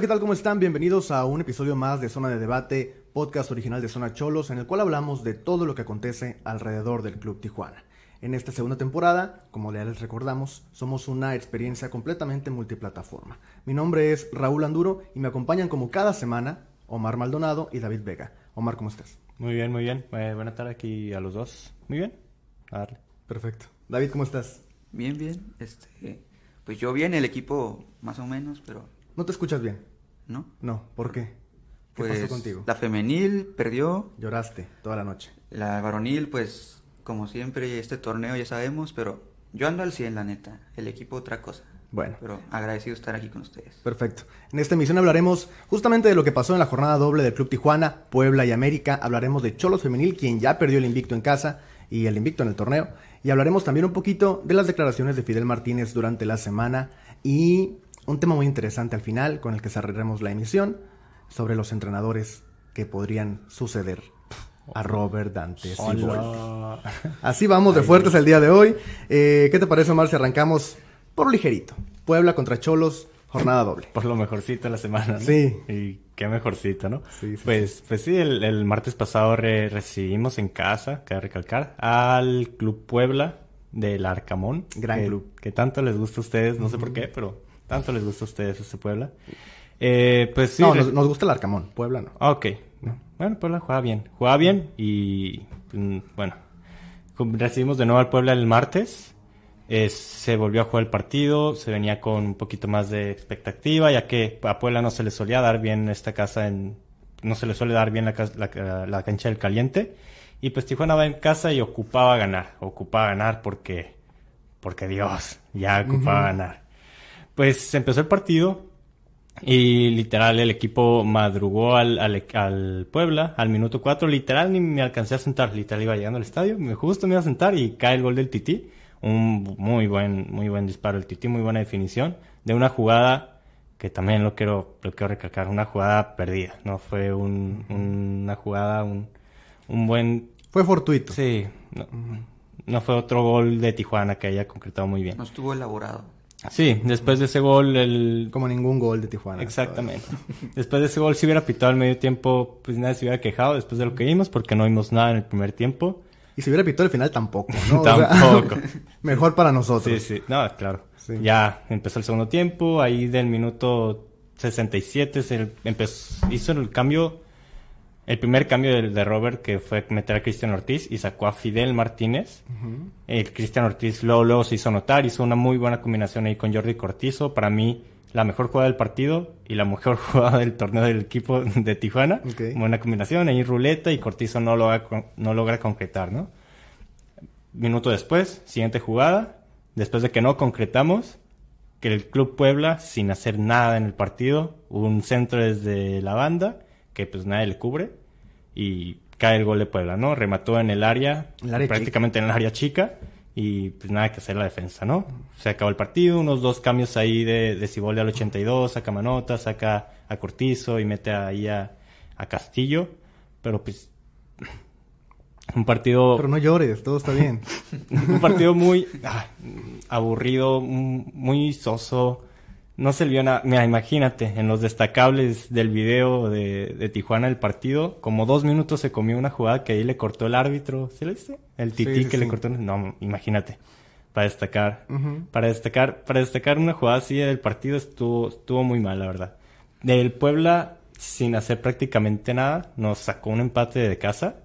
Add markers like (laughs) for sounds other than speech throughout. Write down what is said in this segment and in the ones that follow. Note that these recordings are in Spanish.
Hola, ¿qué tal? ¿Cómo están? Bienvenidos a un episodio más de Zona de Debate, podcast original de Zona Cholos, en el cual hablamos de todo lo que acontece alrededor del Club Tijuana. En esta segunda temporada, como ya les recordamos, somos una experiencia completamente multiplataforma. Mi nombre es Raúl Anduro y me acompañan como cada semana Omar Maldonado y David Vega. Omar, ¿cómo estás? Muy bien, muy bien. Eh, buena tarde aquí a los dos. Muy bien. A darle. Perfecto. David, ¿cómo estás? Bien, bien. Este, pues yo bien, el equipo más o menos, pero ¿No te escuchas bien? ¿No? No, ¿por qué? ¿Qué Pues pasó contigo? la femenil perdió, Lloraste toda la noche. la varonil pues como siempre este torneo ya sabemos, pero yo ando al 100 la neta, el equipo otra cosa. Bueno. Pero agradecido estar aquí con ustedes. Perfecto. En esta emisión hablaremos justamente de lo que pasó en la jornada doble del Club Tijuana, Puebla y América. Hablaremos de Cholos Femenil, quien ya perdió el invicto en casa y el invicto en el torneo. Y hablaremos también un poquito de las declaraciones de Fidel Martínez durante la semana y un tema muy interesante al final con el que cerraremos la emisión sobre los entrenadores que podrían suceder a Robert Dante. Hola. Así vamos de fuertes el día de hoy. Eh, ¿Qué te parece, Omar, si arrancamos por ligerito? Puebla contra Cholos, jornada doble. Por lo mejorcito de la semana, ¿no? Sí. Y qué mejorcito, ¿no? Sí, sí, pues, pues sí, el, el martes pasado re- recibimos en casa, cabe recalcar, al Club Puebla del Arcamón. Gran que- club. Que tanto les gusta a ustedes, no sé por qué, pero tanto les gusta a ustedes ese Puebla. Eh, pues sí. no, nos, nos gusta el Arcamón, Puebla no. Ah, Ok. Bueno, Puebla juega bien. Juega bien y mm, bueno. Recibimos de nuevo al Puebla el martes. Eh, se volvió a jugar el partido. Se venía con un poquito más de expectativa, ya que a Puebla no se le solía dar bien esta casa en. No se le suele dar bien la- la cancha del caliente. Y pues Tijuana va en casa y ocupaba ganar. Ocupaba ganar porque. Porque Dios, ya ocupaba ganar. Pues empezó el partido. Y literal el equipo madrugó al, al, al Puebla al minuto 4. Literal ni me alcancé a sentar. Literal iba llegando al estadio. Me justo me iba a sentar y cae el gol del Tití. Un muy buen, muy buen disparo del Tití, muy buena definición. De una jugada que también lo quiero, lo quiero recalcar. Una jugada perdida. No fue un, una jugada, un, un buen... Fue fortuito. Sí, no, no fue otro gol de Tijuana que haya concretado muy bien. No estuvo elaborado. Sí, después de ese gol el, Como ningún gol de Tijuana. Exactamente. (laughs) Después de ese gol, si hubiera pitado al medio tiempo, pues nadie se hubiera quejado después de lo que vimos, porque no vimos nada en el primer tiempo. Y si hubiera pitado el final, tampoco, (laughs) Tampoco. (laughs) mejor para nosotros. Sí, sí. No, claro. Sí. Ya empezó el segundo tiempo, ahí del minuto 67 se empezó, hizo el cambio, el primer cambio de, de Robert, que fue meter a Cristian Ortiz y sacó a Fidel Martínez. El Cristian Ortiz luego, luego se hizo notar, hizo una muy buena combinación ahí con Jordi Cortizo. Para mí, la mejor jugada del partido y la mejor (laughs) jugada del torneo del equipo de Tijuana. Buena combinación, ahí ruleta y Cortizo no logra, no logra concretar, ¿no? Minuto después, siguiente jugada. Después de que no concretamos, que el Club Puebla, sin hacer nada en el partido, un centro desde la banda, que pues nadie le cubre, y cae el gol de Puebla, ¿no? Remató en el área, el área prácticamente en el área chica, y pues nada que hacer la defensa, ¿no? Se acabó el partido, unos dos cambios ahí de, de al 82, saca Manota, saca a Cortizo y mete ahí a, a Castillo, pero pues (clears throat) un partido Pero no llores, todo está bien. (laughs) un partido muy ah, aburrido, muy soso. No se vio nada. Mira, imagínate, en los destacables del video de, de Tijuana el partido, como dos minutos se comió una jugada que ahí le cortó el árbitro. ¿Sí lo viste? El tití Sí, sí, que le cortó. No, imagínate. Para destacar. Para destacar, para destacar una jugada así del partido estuvo, estuvo muy mal, la verdad. Del Puebla, sin hacer prácticamente nada, nos sacó un empate de casa.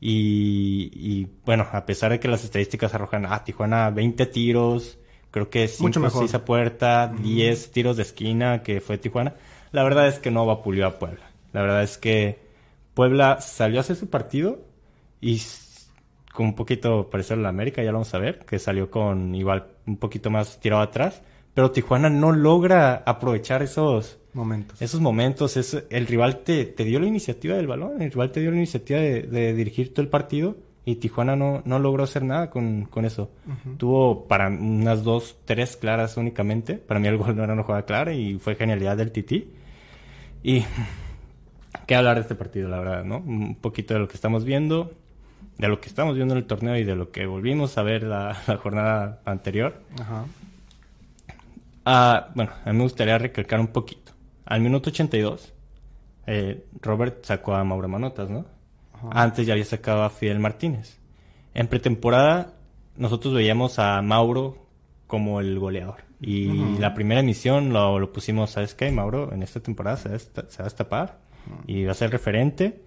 Y, y, bueno, a pesar de que las estadísticas arrojan a Tijuana 20 tiros, creo que Mucho 5 mejor. 6 a puerta, 10 tiros de esquina que fue Tijuana. La verdad es que no vapuleó a Puebla. La verdad es que Puebla salió a hacer su partido y con un poquito parecido a la América, ya lo vamos a ver, que salió con igual un poquito más tirado atrás. Pero Tijuana no logra aprovechar esos, Momentos. esos momentos, es, el rival te, te dio la iniciativa del balón, el rival te dio la iniciativa de, de dirigir todo el partido y Tijuana no, no logró hacer nada con, con eso. Tuvo para unas dos, tres claras únicamente. Para mí el (laughs) gol no era una jugada clara y fue genialidad del Tití. Y (laughs) qué hablar de este partido, la verdad, ¿no? Un poquito de lo que estamos viendo, de lo que estamos viendo en el torneo y de lo que volvimos a ver la, (laughs) la jornada anterior. Ajá. Ah, bueno, a mí me gustaría recalcar un poquito. Al minuto 82, eh, Robert sacó a Mauro Manotas, ¿no? Antes ya había sacado a Fidel Martínez. En pretemporada, nosotros veíamos a Mauro como el goleador. Y la primera emisión lo, lo, pusimos, ¿sabes qué, Mauro? En esta temporada se va, se va a destapar y va a ser referente.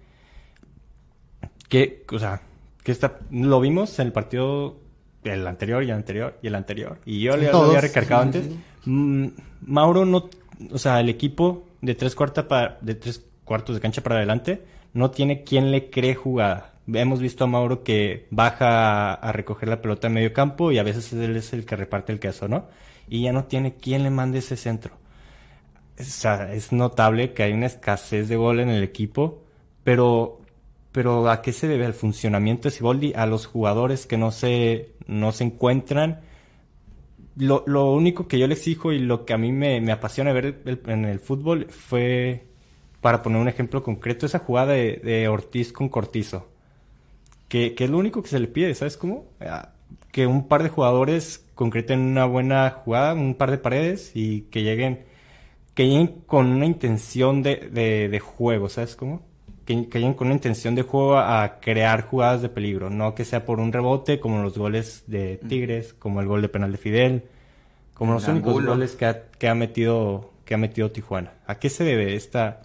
Que, o sea, que está, lo vimos en el partido el anterior y el anterior y el anterior. Y yo le había recargado antes. Mm, Mauro no, o sea, el equipo de tres cuartas para, de tres cuartos de cancha para adelante no tiene quien le cree jugada. Hemos visto a Mauro que baja a, recoger la pelota en medio campo y a veces él es el que reparte el queso, ¿no? Y ya no tiene quien le mande ese centro. O sea, es notable que hay una escasez de gol en el equipo, pero, pero ¿a qué se debe el funcionamiento de Siboldi? A los jugadores que no se, no se encuentran. Lo, lo único que yo le exijo y lo que a mí me, me apasiona ver en el fútbol fue para poner un ejemplo concreto, esa jugada de, Ortiz con Cortizo. Que, es lo único que se le pide, ¿sabes cómo? Ah, que un par de jugadores concreten una buena jugada, un par de paredes y que lleguen, que lleguen con una intención de, juego, ¿sabes cómo? Que, lleguen con una intención de juego a crear jugadas de peligro, no que sea por un rebote como los goles de Tigres, como el gol de penal de Fidel, como los únicos goles que ha, que ha metido que ha metido Tijuana. ¿A qué se debe esta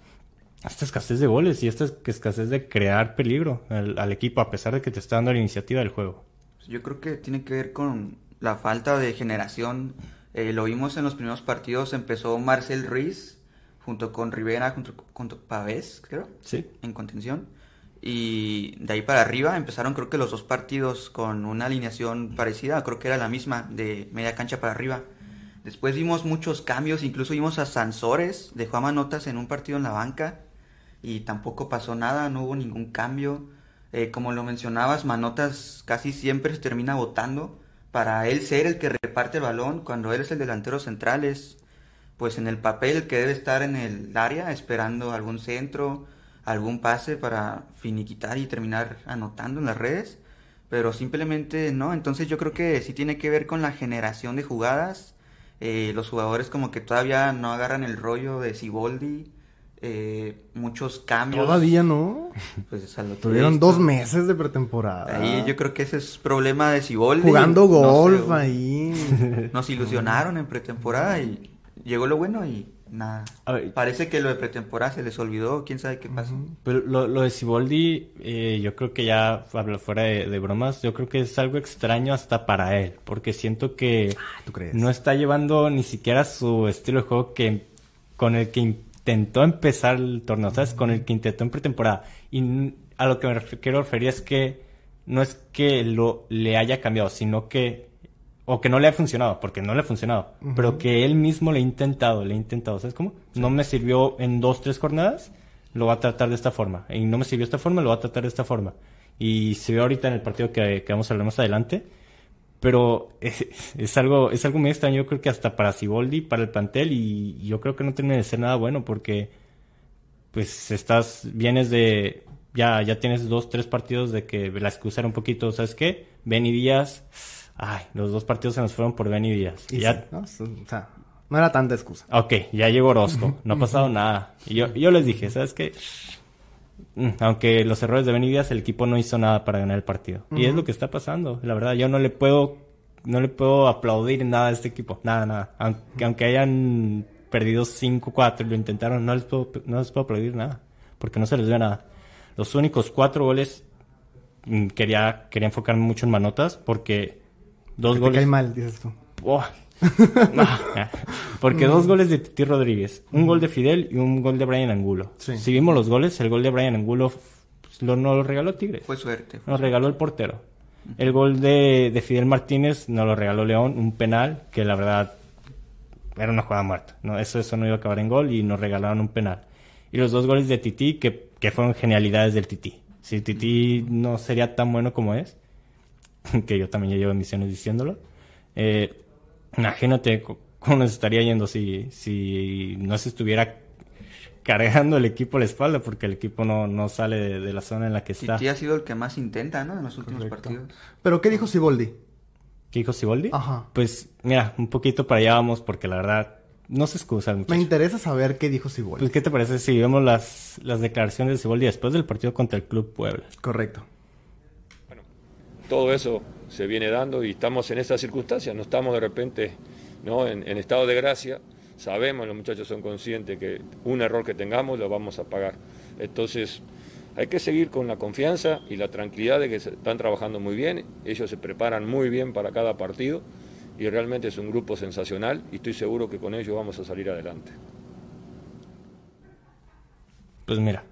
esta escasez de goles y esta escasez de crear peligro al, equipo a pesar de que te está dando la iniciativa del juego. Yo creo que tiene que ver con la falta de generación. Eh, lo vimos en los primeros partidos, empezó Marcel Ruiz junto con Rivera, junto con Pavés, creo, sí. en contención. Y de ahí para arriba empezaron creo que los dos partidos con una alineación parecida, creo que era la misma, de media cancha para arriba. Después vimos muchos cambios, incluso vimos a Sansores, dejó a Manotas en un partido en la banca y tampoco pasó nada, no hubo ningún cambio. Eh, como lo mencionabas, Manotas casi siempre se termina votando para él ser el que reparte el balón cuando él es el delantero central es pues en el papel que debe estar en el área esperando algún centro, algún pase para finiquitar y terminar anotando en las redes, pero simplemente no, entonces yo creo que sí tiene que ver con la generación de jugadas, eh, los jugadores como que todavía no agarran el rollo de Siboldi, eh, muchos cambios. Todavía no. Pues Tuvieron dos meses de pretemporada. Ahí yo creo que ese es problema de Siboldi. Jugando golf ahí. (laughs) Nos ilusionaron en pretemporada y llegó lo bueno y nada. Parece que lo de pretemporada se les olvidó, quién sabe qué pasó. Pero lo, lo de Siboldi, eh, yo creo que ya, fuera de, bromas, yo creo que es algo extraño hasta para él, porque siento que ah, no está llevando ni siquiera su estilo de juego que con el que intentó empezar el torneo, ¿sabes? Con el que intentó en pretemporada. Y a lo que me quiero referir es que no es que lo le haya cambiado, sino que o que no le ha funcionado, porque no le ha funcionado, pero que él mismo le ha intentado, le ha intentado, ¿sabes cómo? No me sirvió en dos, tres jornadas, lo va a tratar de esta forma. Y no me sirvió de esta forma, lo va a tratar de esta forma. Y se ve ahorita en el partido que, que vamos a hablar más adelante, pero es, algo es algo muy extraño yo creo que hasta para Siboldi para el plantel y yo creo que no tiene de ser nada bueno porque pues estás vienes de ya ya tienes dos tres partidos de que la excusa un poquito sabes qué Benny Díaz. Ay los dos partidos se nos fueron por Díaz. Y ya ¿no? O sea, no era tanta excusa. Ok, ya llegó Orozco no ha pasado nada. Y yo yo les dije sabes qué aunque los errores de Benítez, el equipo no hizo nada para ganar el partido. Y es lo que está pasando. La verdad, yo no le puedo, no le puedo aplaudir nada a este equipo. Nada, nada. Aunque, aunque hayan perdido 5-4 y lo intentaron, no les, puedo, no les puedo aplaudir nada. Porque no se les ve nada. Los únicos cuatro goles, mm, quería, quería enfocarme mucho en Manotas porque dos goles. Te mal, dices tú. Oh, (laughs) porque dos goles de Titi Rodríguez, un gol de Fidel y un gol de Brian Angulo. Si vimos los goles, el gol de Brian Angulo pues, lo, no lo regaló Tigres. Fue suerte. nos regaló el portero. El gol de, Fidel Martínez nos lo regaló León, un penal que la verdad era una jugada muerta. No, eso, eso no iba a acabar en gol y nos regalaron un penal. Y los dos goles de Titi que, que fueron genialidades del Titi. Si Titi no sería tan bueno como es, (laughs) que yo también ya llevo emisiones diciéndolo, eh, Imagínate cómo nos estaría yendo si, si no se estuviera cargando el equipo a la espalda porque el equipo no, no sale de, la zona en la que está. Sí, ha sido el que más intenta, ¿no? En los últimos partidos. Pero ¿qué dijo Siboldi? ¿Qué dijo Siboldi? Ajá. Pues mira, un poquito para allá vamos porque la verdad no se excusa el Me muchacho. interesa saber qué dijo Siboldi. Pues, ¿qué te parece si vemos las, las declaraciones de Siboldi después del partido contra el Club Puebla? Correcto. todo eso se viene dando y estamos en estas circunstancias, no estamos de repente ¿no? en, en estado de gracia, sabemos, los muchachos son conscientes que un error que tengamos lo vamos a pagar. Entonces hay que seguir con la confianza y la tranquilidad de que se están trabajando muy bien, ellos se preparan muy bien para cada partido y realmente es un grupo sensacional y estoy seguro que con ellos vamos a salir adelante. Pues mira,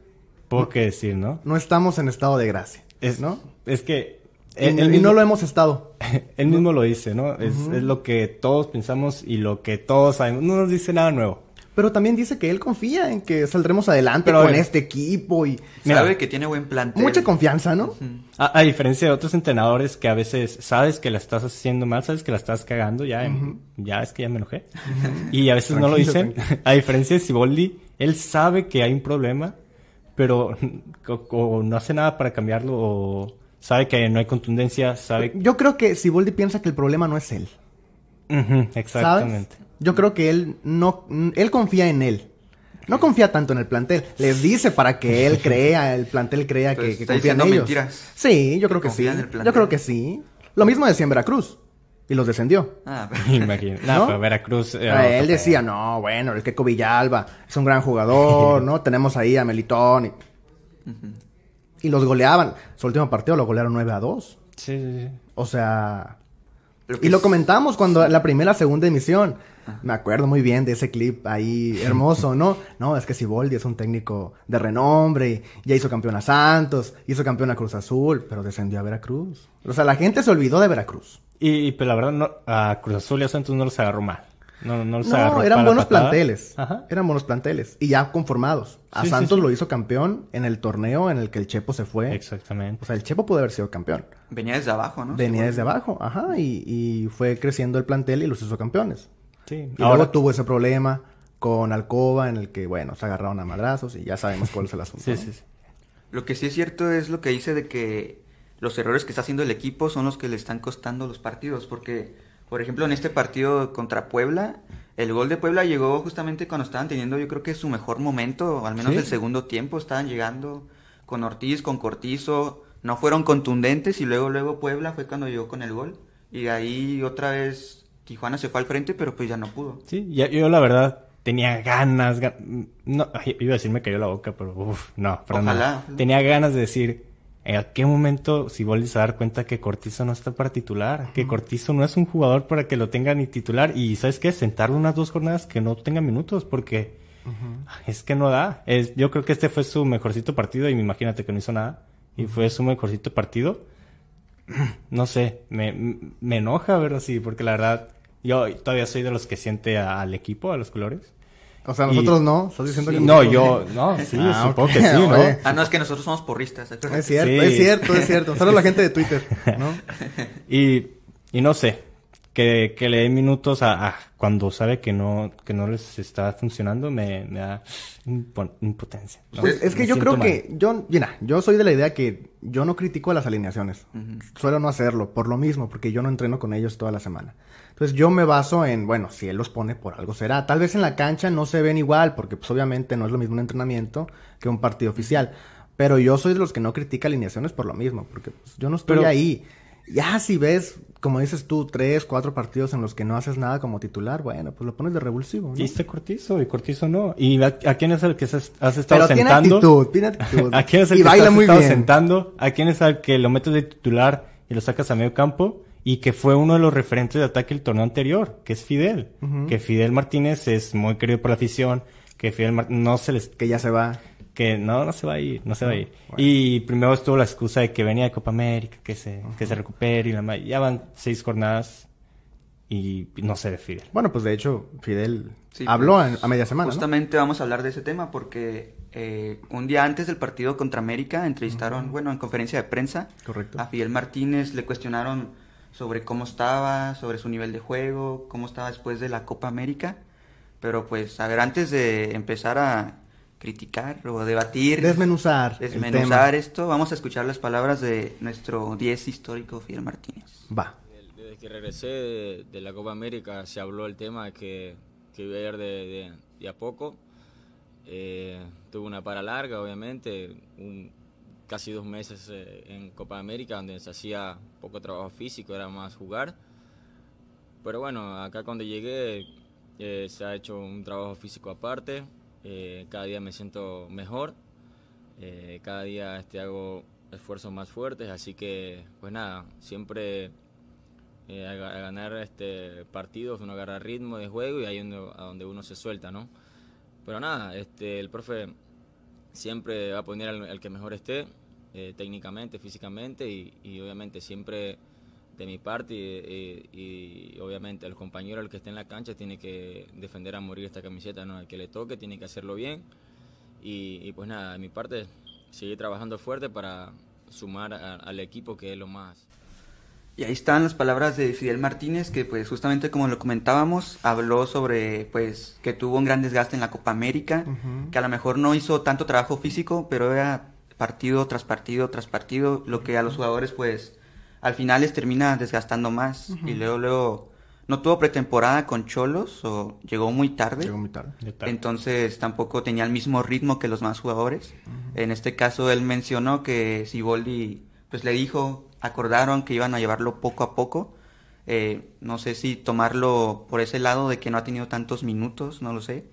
poco que decir, ¿no? No estamos en estado de gracia. Es, ¿no? Es que... Y, él y mismo- no lo hemos estado. (laughs) Él mismo lo dice, ¿no? Es, es lo que todos pensamos y lo que todos sabemos. No nos dice nada nuevo. Pero también dice que él confía en que saldremos adelante Pero, con eh, este equipo y Mira. Sabe que tiene buen plantel. mucha confianza, ¿no? A, a diferencia de otros entrenadores que a veces sabes que la estás haciendo mal, sabes que la estás cagando, ya, ya es que ya me enojé. Y a veces no lo dicen. (laughs) A diferencia de Siboldi, él sabe que hay un problema, pero (laughs) o, o no hace nada para cambiarlo, o sabe que no hay contundencia, sabe... Yo creo que Siboldi piensa que el problema no es él. Exactamente. Yo creo que él no, él confía en él. No confía tanto en el plantel. Les dice para que él (laughs) crea, el plantel crea que, confía en ellos. mentiras. Sí, yo creo que sí. Yo creo que sí. Lo mismo decía en Veracruz. Y los descendió. Ah, (laughs) Imagino. No, ¿No? pero Veracruz... era Ah, él decía, no, bueno, el Keco Villalba es un gran jugador, (laughs) ¿no? Tenemos ahí a Melitón. Y, y los goleaban. Su último partido lo golearon 9 a 2. Sí, sí, sí. O sea, y lo es- comentamos cuando la primera, segunda emisión. Me acuerdo muy bien de ese clip ahí hermoso, ¿no? No, es que Siboldi es un técnico de renombre, y ya hizo campeón a Santos, hizo campeón a Cruz Azul, pero descendió a Veracruz. O sea, la gente se olvidó de Veracruz. Y, y, pues la verdad, no, a Cruz Azul y a Santos no los agarró mal. No, no los No, agarró eran para buenos patada. planteles. Ajá. Eran buenos planteles. Y ya conformados. A Sí, Santos sí. lo hizo campeón en el torneo en el que el Chepo se fue. Exactamente. O sea, el Chepo pudo haber sido campeón. Venía desde abajo, ¿no? Venía Sí, desde abajo, ajá, y, y fue creciendo el plantel y los hizo campeones. Sí. Y luego tuvo ese problema con Alcoba en el que, bueno, se agarraron a madrazos y ya sabemos cuál es el asunto. (laughs) Sí, ¿no? sí, sí. Lo que sí es cierto es lo que dice de que los errores que está haciendo el equipo son los que le están costando los partidos. Porque, por ejemplo, en este partido contra Puebla, el gol de Puebla llegó justamente cuando estaban teniendo, yo creo que su mejor momento, al menos Sí. el segundo tiempo, estaban llegando con Ortiz, con Cortizo, no fueron contundentes y luego, luego Puebla fue cuando llegó con el gol. Y ahí otra vez Tijuana se fue al frente, pero pues ya no pudo. Sí, ya- yo la verdad tenía ganas, ga- no, iba a decir me cayó la boca, pero uff, no, Ojalá, nada. ojalá. Tenía ganas de decir, ¿en qué momento si vuelves a dar cuenta que Cortizo no está para titular? Que Cortizo no es un jugador para que lo tenga ni titular y ¿sabes qué? Sentarlo unas dos jornadas que no tenga minutos porque es que no da. Es, yo creo que este fue su mejorcito partido y imagínate que no hizo nada y fue su mejorcito partido. (clears throat) No sé, me, me enoja verlo así, porque la verdad, yo todavía soy de los que siente al equipo, a los colores. O sea, Y- nosotros no, estás diciendo que No, yo, no, sí, Ah, supongo que sí, ¿no? oye. Ah, no, es que nosotros somos porristas. Es cierto, Sí. es cierto, es cierto. Solo la gente de Twitter, ¿no? (laughs) Y, y no sé, que, que le dé minutos a, a cuando sabe que no, que no les está funcionando, me, me da impo- impotencia. ¿no? Pues es que Me yo creo mal. que, yo, mira, yo soy de la idea que yo no critico a las alineaciones. Suelo no hacerlo, por lo mismo, porque yo no entreno con ellos toda la semana. Entonces yo me baso en, bueno, si él los pone, por algo será. Tal vez en la cancha no se ven igual, porque pues obviamente no es lo mismo un entrenamiento que un partido oficial. Pero yo soy de los que no critica alineaciones por lo mismo, porque pues, yo no estoy Pero- ahí. Ya si ves, como dices tú, tres, cuatro partidos en los que no haces nada como titular, bueno, pues lo pones de revulsivo, ¿no? Y este Cortizo, y Cortizo no. ¿Y a, a quién es el que has, has estado Pero tiene sentando? actitud, tiene actitud. (laughs) ¿A quién es el Y que baila has muy estado bien. sentando? ¿A quién es el que lo metes de titular y lo sacas a medio campo? Y que fue uno de los referentes de ataque el torneo anterior, que es Fidel. Que Fidel Martínez es muy querido por la afición, que Fidel Mar- no se les... Que ya se va. Que no, no se va a ir, no se va a ir. bueno. Y primero estuvo la excusa de que venía de Copa América, que se, que se recupere y la Ya van seis jornadas y no se ve Fidel. Bueno, pues de hecho, Fidel Sí, habló pues, a, a media semana, ¿no? Justamente vamos a hablar de ese tema porque eh, un día antes del partido contra América entrevistaron, bueno, en conferencia de prensa Correcto. a Fidel Martínez, le cuestionaron sobre cómo estaba, sobre su nivel de juego, cómo estaba después de la Copa América. Pero pues, a ver, antes de empezar a criticar o debatir, Desmenuzar. desmenuzar esto, vamos a escuchar las palabras de nuestro 10 histórico Fidel Martínez. Va. Desde que regresé de, de la Copa América se habló el tema de que que iba a ir de, de, a poco. Eh, tuve una para larga, obviamente, un, casi dos meses eh, en Copa América, donde se hacía poco trabajo físico, era más jugar. Pero bueno, acá cuando llegué eh, se ha hecho un trabajo físico aparte, cada día me siento mejor, cada día este, hago esfuerzos más fuertes, así que pues nada, siempre eh, a, ganar este partidos, uno agarra ritmo de juego y ahí donde, a donde uno se suelta, ¿no? Pero nada, este, el profe siempre va a poner al, que mejor esté, eh, técnicamente, físicamente y, obviamente siempre de mi parte y, obviamente el compañero el que esté en la cancha tiene que defender a morir esta camiseta, ¿no? El que le toque tiene que hacerlo bien. Y, pues nada, de mi parte seguir trabajando fuerte para sumar al equipo que es lo más. Y ahí están las palabras de Fidel Martínez, que pues justamente como lo comentábamos, habló sobre pues que tuvo un gran desgaste en la Copa América, que a lo mejor no hizo tanto trabajo físico, pero era partido tras partido tras partido, lo que a los jugadores pues al final les termina desgastando más. Y luego, luego, no tuvo pretemporada con Cholos o llegó muy tarde. Llegó muy tarde. Entonces tampoco tenía el mismo ritmo que los más jugadores. En este caso él mencionó que Siboldi pues le dijo acordaron que iban a llevarlo poco a poco. Eh, no sé si tomarlo por ese lado de que no ha tenido tantos minutos, no lo sé.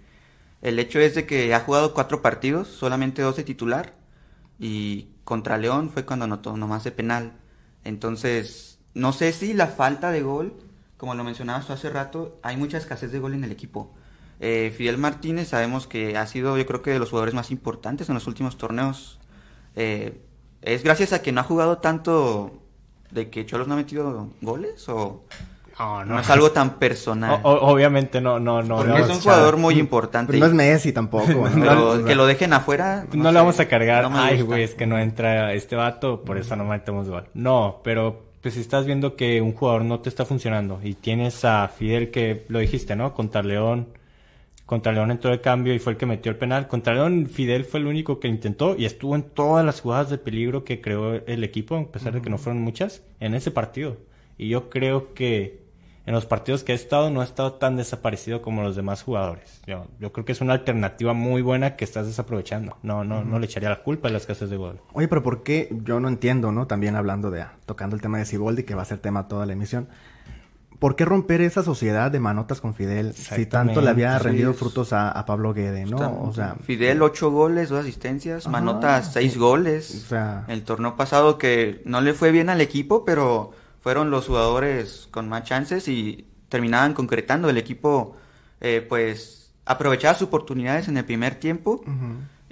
El hecho es de que ha jugado cuatro partidos, solamente dos de titular, y contra León fue cuando anotó nomás de penal. Entonces, no sé si la falta de gol, como lo mencionabas tú hace rato, hay mucha escasez de gol en el equipo. Eh, Fidel Martínez sabemos que ha sido yo creo que de los jugadores más importantes en los últimos torneos. Eh, es gracias a que no ha jugado tanto de que Cholos no ha metido goles o no, es algo tan personal. obviamente no, no, no. Porque es un jugador muy importante. no es Messi tampoco. (laughs) que lo dejen afuera. No, le vamos a cargar. Ay, güey, es que no entra este vato, por eso no metemos gol. No, pero pues si estás viendo que un jugador no te está funcionando y tienes a Fidel que lo dijiste, ¿no? Contra León contra León entró de cambio y fue el que metió el penal. Contra León, Fidel fue el único que intentó y estuvo en todas las jugadas de peligro que creó el equipo, a pesar de que no fueron muchas, en ese partido. Y yo creo que en los partidos que ha estado no ha estado tan desaparecido como los demás jugadores. Yo, yo creo que es una alternativa muy buena que estás desaprovechando. No, no, no le echaría la culpa a las casas de gol. Oye, pero ¿por qué? Yo no entiendo, ¿no? También hablando de, tocando el tema de Siboldi, que va a ser tema toda la emisión. ¿por qué romper esa sociedad de manotas con Fidel si tanto le había rendido frutos a, Pablo Guede, no? O sea, Fidel ocho goles, dos asistencias, Manotas seis goles. O sea, el torneo pasado que no le fue bien al equipo, pero fueron los jugadores con más chances y terminaban concretando. El equipo, eh, pues, aprovechaba sus oportunidades en el primer tiempo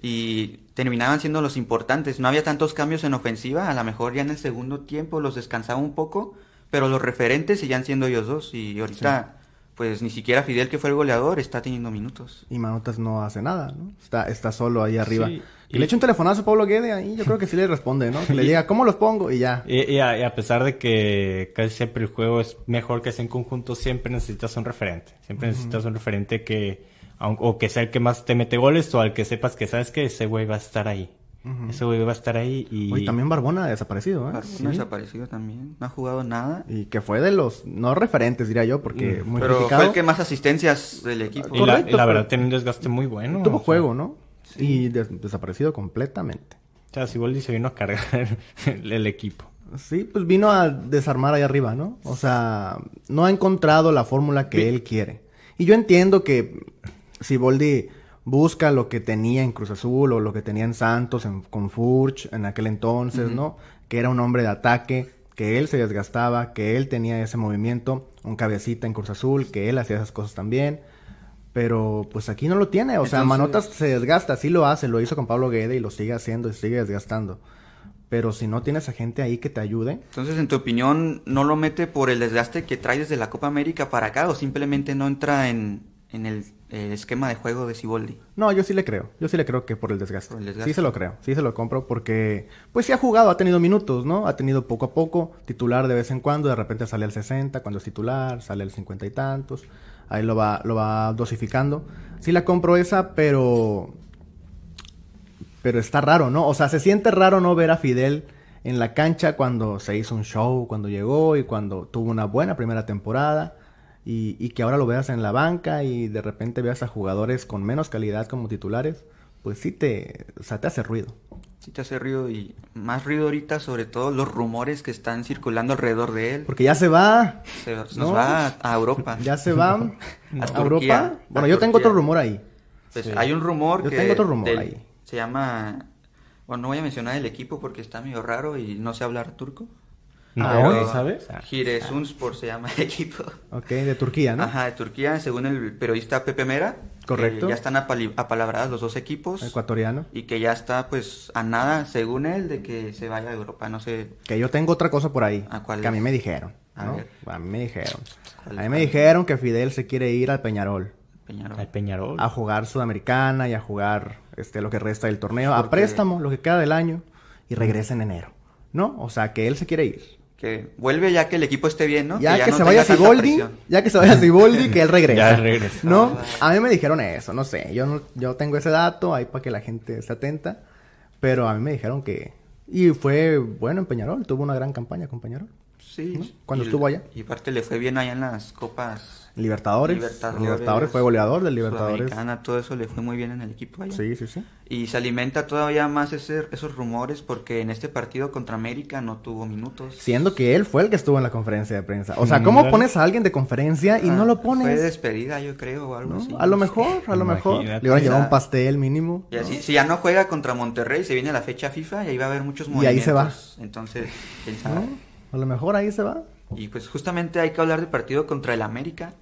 y terminaban siendo los importantes. No había tantos cambios en ofensiva, a lo mejor ya en el segundo tiempo los descansaba un poco pero los referentes seguían siendo ellos dos y ahorita pues ni siquiera Fidel que fue el goleador está teniendo minutos. Y Manotas no hace nada, ¿no? Está, está solo ahí arriba. Y, le echa un telefonazo a Pablo Guede ahí, yo creo que sí le responde, ¿no? Que le (laughs) diga, ¿cómo los pongo? Y ya. Y, a, pesar de que casi siempre el juego es mejor que sea en conjunto, siempre necesitas un referente. Siempre necesitas un referente que, o que sea el que más te mete goles o al que sepas que sabes que ese güey va a estar ahí. Ese güey va a estar ahí y... Oye, también Barbona ha desaparecido, ¿eh? Barbona ha desaparecido también. No ha jugado nada. Y que fue de los... No referentes, diría yo, porque mm. muy Pero fue el que más asistencias del equipo. Y, la, verdad tiene un desgaste muy bueno. Tuvo juego, ¿no? Y desaparecido completamente. O sea, Siboldi se vino a cargar (laughs) el, equipo. Sí, pues vino a desarmar ahí arriba, ¿no? O sea, no ha encontrado la fórmula que él quiere. Y yo entiendo que Siboldi busca lo que tenía en Cruz Azul o lo que tenía en Santos, en, con Furch en aquel entonces, ¿no? Que era un hombre de ataque, que él se desgastaba, que él tenía ese movimiento, un cabecita en Cruz Azul, que él hacía esas cosas también. Pero pues aquí no lo tiene, o sea, Manotas se desgasta, sí lo hace, lo hizo con Pablo Guede y lo sigue haciendo y sigue desgastando. Pero si no tienes a gente ahí que te ayude. Entonces, en tu opinión, ¿no lo mete por el desgaste que trae desde la Copa América para acá o simplemente no entra en, en el esquema de juego de Siboldi. No, yo sí le creo. Yo sí le creo que por el, desgaste. Sí se lo creo. Sí se lo compro porque, pues sí ha jugado, ha tenido minutos, ¿no? Ha tenido poco a poco, titular de vez en cuando, de repente sale al 60 cuando es titular, sale al 50 y tantos. Ahí lo va, lo va dosificando. Sí la compro esa, pero... Pero está raro, ¿no? O sea, se siente raro no ver a Fidel en la cancha cuando se hizo un show, cuando llegó y cuando tuvo una buena primera temporada y, que ahora lo veas en la banca y de repente veas a jugadores con menos calidad como titulares, pues sí te, o sea, te hace ruido. Sí te hace ruido y más ruido ahorita, sobre todo los rumores que están circulando alrededor de él. Porque ya se va, Se nos No. va a, a Europa. (laughs) ya se va (laughs) a, Turquía. Europa. Bueno, A yo tengo otro rumor ahí. Pues Sí. hay un rumor Yo que tengo otro rumor del- ahí. se llama bueno, no voy a mencionar el equipo porque está medio raro y no sé hablar turco. No, ¿no ¿sabes? Giresunspor se llama el equipo. Ok, de Turquía, ¿no? Ajá, de Turquía, según el periodista Pepe Mera. Que Correcto. ya están apali- apalabradas los dos equipos. Ecuatoriano. Y que ya está, pues, a nada, según él, de que se vaya a Europa. No sé. Que yo tengo otra cosa por ahí. ¿A cuál que a mí me dijeron. A ¿no? ver. A mí me dijeron. ¿Cuál A mí me dijeron que Fidel se quiere ir al Peñarol. Peñarol. Al Peñarol. A jugar Sudamericana y a jugar este lo que resta del torneo. A préstamo, lo que queda del año. Y regresa en enero. ¿No? O sea, que él se quiere ir. Que vuelve ya que el equipo esté bien, ¿no? Ya que, no se vaya Siboldi, ya que se vaya Siboldi, que él regrese. (laughs) Ya regresa. ¿No? A mí me dijeron eso, no sé. Yo no, yo tengo ese dato ahí para que la gente esté atenta. Pero a mí me dijeron que. Y fue bueno en Peñarol, tuvo una gran campaña con Peñarol. Sí. ¿No? Cuando Y- estuvo allá. Y aparte le fue bien allá en las copas Libertadores. Libertadores, Libertadores, fue goleador del Libertadores. Todo eso le fue muy bien en el equipo allá. Sí, sí, sí. Y se alimenta todavía más ese- esos rumores porque en este partido contra América no tuvo minutos. Siendo que él fue el que estuvo en la conferencia de prensa. O sea, ¿cómo pones a alguien de conferencia y Ah, no lo Fue pones? despedida, yo creo, o algo ¿No? así. A lo mejor, a lo mejor. Le Imagínate. hubieran llevado un pastel mínimo. Y así, si ya no juega contra Monterrey, se viene la fecha FIFA y ahí va a haber muchos Y movimientos. ahí se va. Entonces, quién sabe. A lo mejor ahí se va. Y pues justamente hay que hablar del partido contra el América,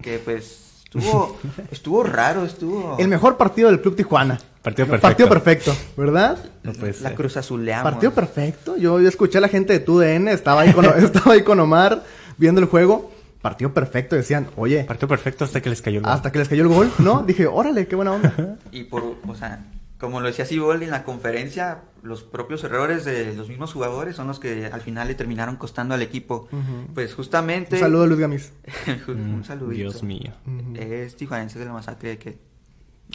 que pues estuvo, (laughs) estuvo raro, estuvo... El mejor partido del Club Tijuana. Partido perfecto. Partido perfecto, ¿verdad? No puede La ser. Cruz Azuleamos. Partido perfecto. Yo, yo escuché a la gente de TUDN, estaba ahí con, (laughs) estaba ahí con Omar viendo el juego. Partido perfecto, decían, oye, Partido perfecto hasta que les cayó el gol. hasta que les cayó el gol, ¿no? Dije, órale, qué buena onda. Y por, o sea, como lo decía Siboldi en la conferencia, los propios errores de los mismos jugadores son los que al final le terminaron costando al equipo. Pues justamente... Un saludo a Luis Gamis. (laughs) un Mm, saludito. Dios mío. Es tijuanense de la masacre que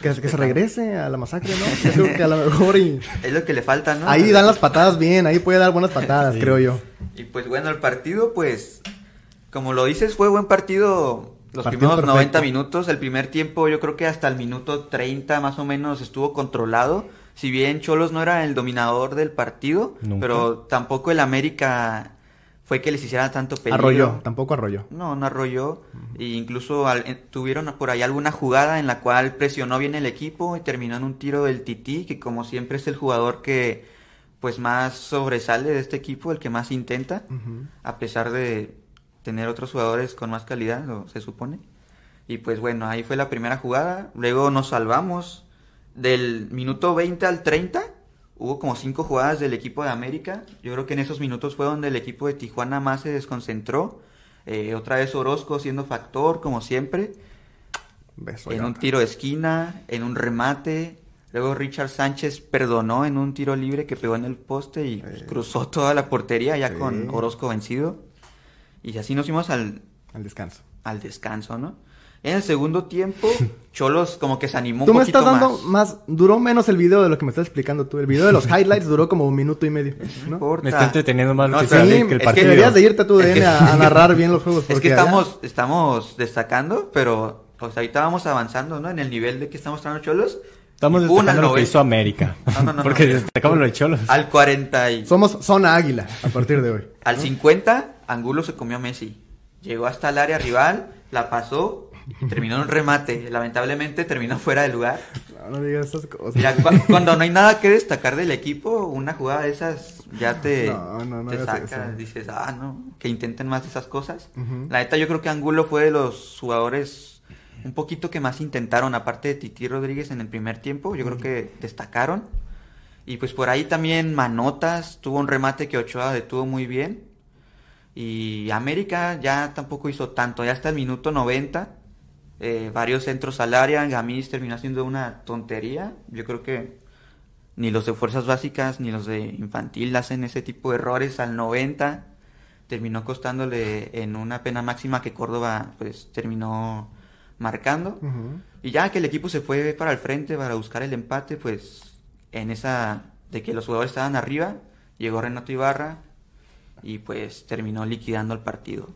Que, que se regrese a la masacre, ¿no? (laughs) Yo creo que a lo mejor y... es lo que le falta, ¿no? Ahí dan las patadas bien, ahí puede dar buenas patadas, Sí. creo yo. Y pues bueno, el partido, pues, como lo dices, fue buen partido los primeros perfecto. 90 minutos. El primer tiempo, yo creo que hasta el minuto 30 más o menos estuvo controlado. Si bien Cholos no era el dominador del partido, Nunca. pero tampoco el América fue que les hiciera tanto peligro. Arrolló, tampoco arrolló. No, no arrolló. E incluso al- eh, tuvieron por ahí alguna jugada en la cual presionó bien el equipo y terminó en un tiro del Tití, que como siempre es el jugador que pues más sobresale de este equipo, el que más intenta, a pesar de tener otros jugadores con más calidad, o se supone. Y pues bueno, ahí fue la primera jugada. Luego nos salvamos. Del minuto 20 al 30 hubo como cinco jugadas del equipo de América. Yo creo que en esos minutos fue donde el equipo de Tijuana más se desconcentró. Eh, otra vez Orozco siendo factor, como siempre. Beso. en un tiro de esquina, en un remate. Luego Richard Sánchez perdonó en un tiro libre que pegó en el poste y cruzó toda la portería ya Sí. con Orozco vencido. Y así nos fuimos al, Al descanso. al descanso, ¿no? En el segundo tiempo, (laughs) Cholos como que se animó un Tú me poquito estás dando más. más. Duró menos el video de lo que me estás explicando tú. El video de los (laughs) highlights duró como un minuto y medio. No ¿no? importa. Me está entreteniendo más lo No, que sí, el es que partido. deberías de irte a tu Es DN que- a, a narrar bien los juegos. Es que allá- estamos, estamos destacando, pero pues ahorita vamos avanzando, ¿no? En el nivel de que estamos mostrando Cholos. Estamos destacando lo que noventa- hizo América. No, no, no, (laughs) no. Porque destacamos lo de Cholos. Al 40 y... Somos zona águila a partir de hoy. Al 50, Angulo se comió a Messi. Llegó hasta el área rival, la pasó y terminó en un remate. Lamentablemente terminó fuera de lugar. No, no digas esas cosas. Mira, cu- cuando no hay nada que destacar del equipo, una jugada de esas ya te, No, no, no te hagas saca. eso. Dices, ah, no, que intenten más esas cosas. La neta, yo creo que Angulo fue de los jugadores un poquito que más intentaron, aparte de Titi Rodríguez en el primer tiempo. Yo creo que destacaron. Y pues por ahí también Manotas tuvo un remate que Ochoa detuvo muy bien. Y América ya tampoco hizo tanto, ya hasta el minuto 90. eh, varios centros al área, Gamis terminó haciendo una tontería. Yo creo que ni los de fuerzas básicas ni los de infantil hacen ese tipo de errores al 90. Terminó costándole en una pena máxima que Córdoba pues terminó marcando. Y ya que el equipo se fue para el frente para buscar el empate, pues en esa de que los jugadores estaban arriba, llegó Renato Ibarra y pues terminó liquidando el partido.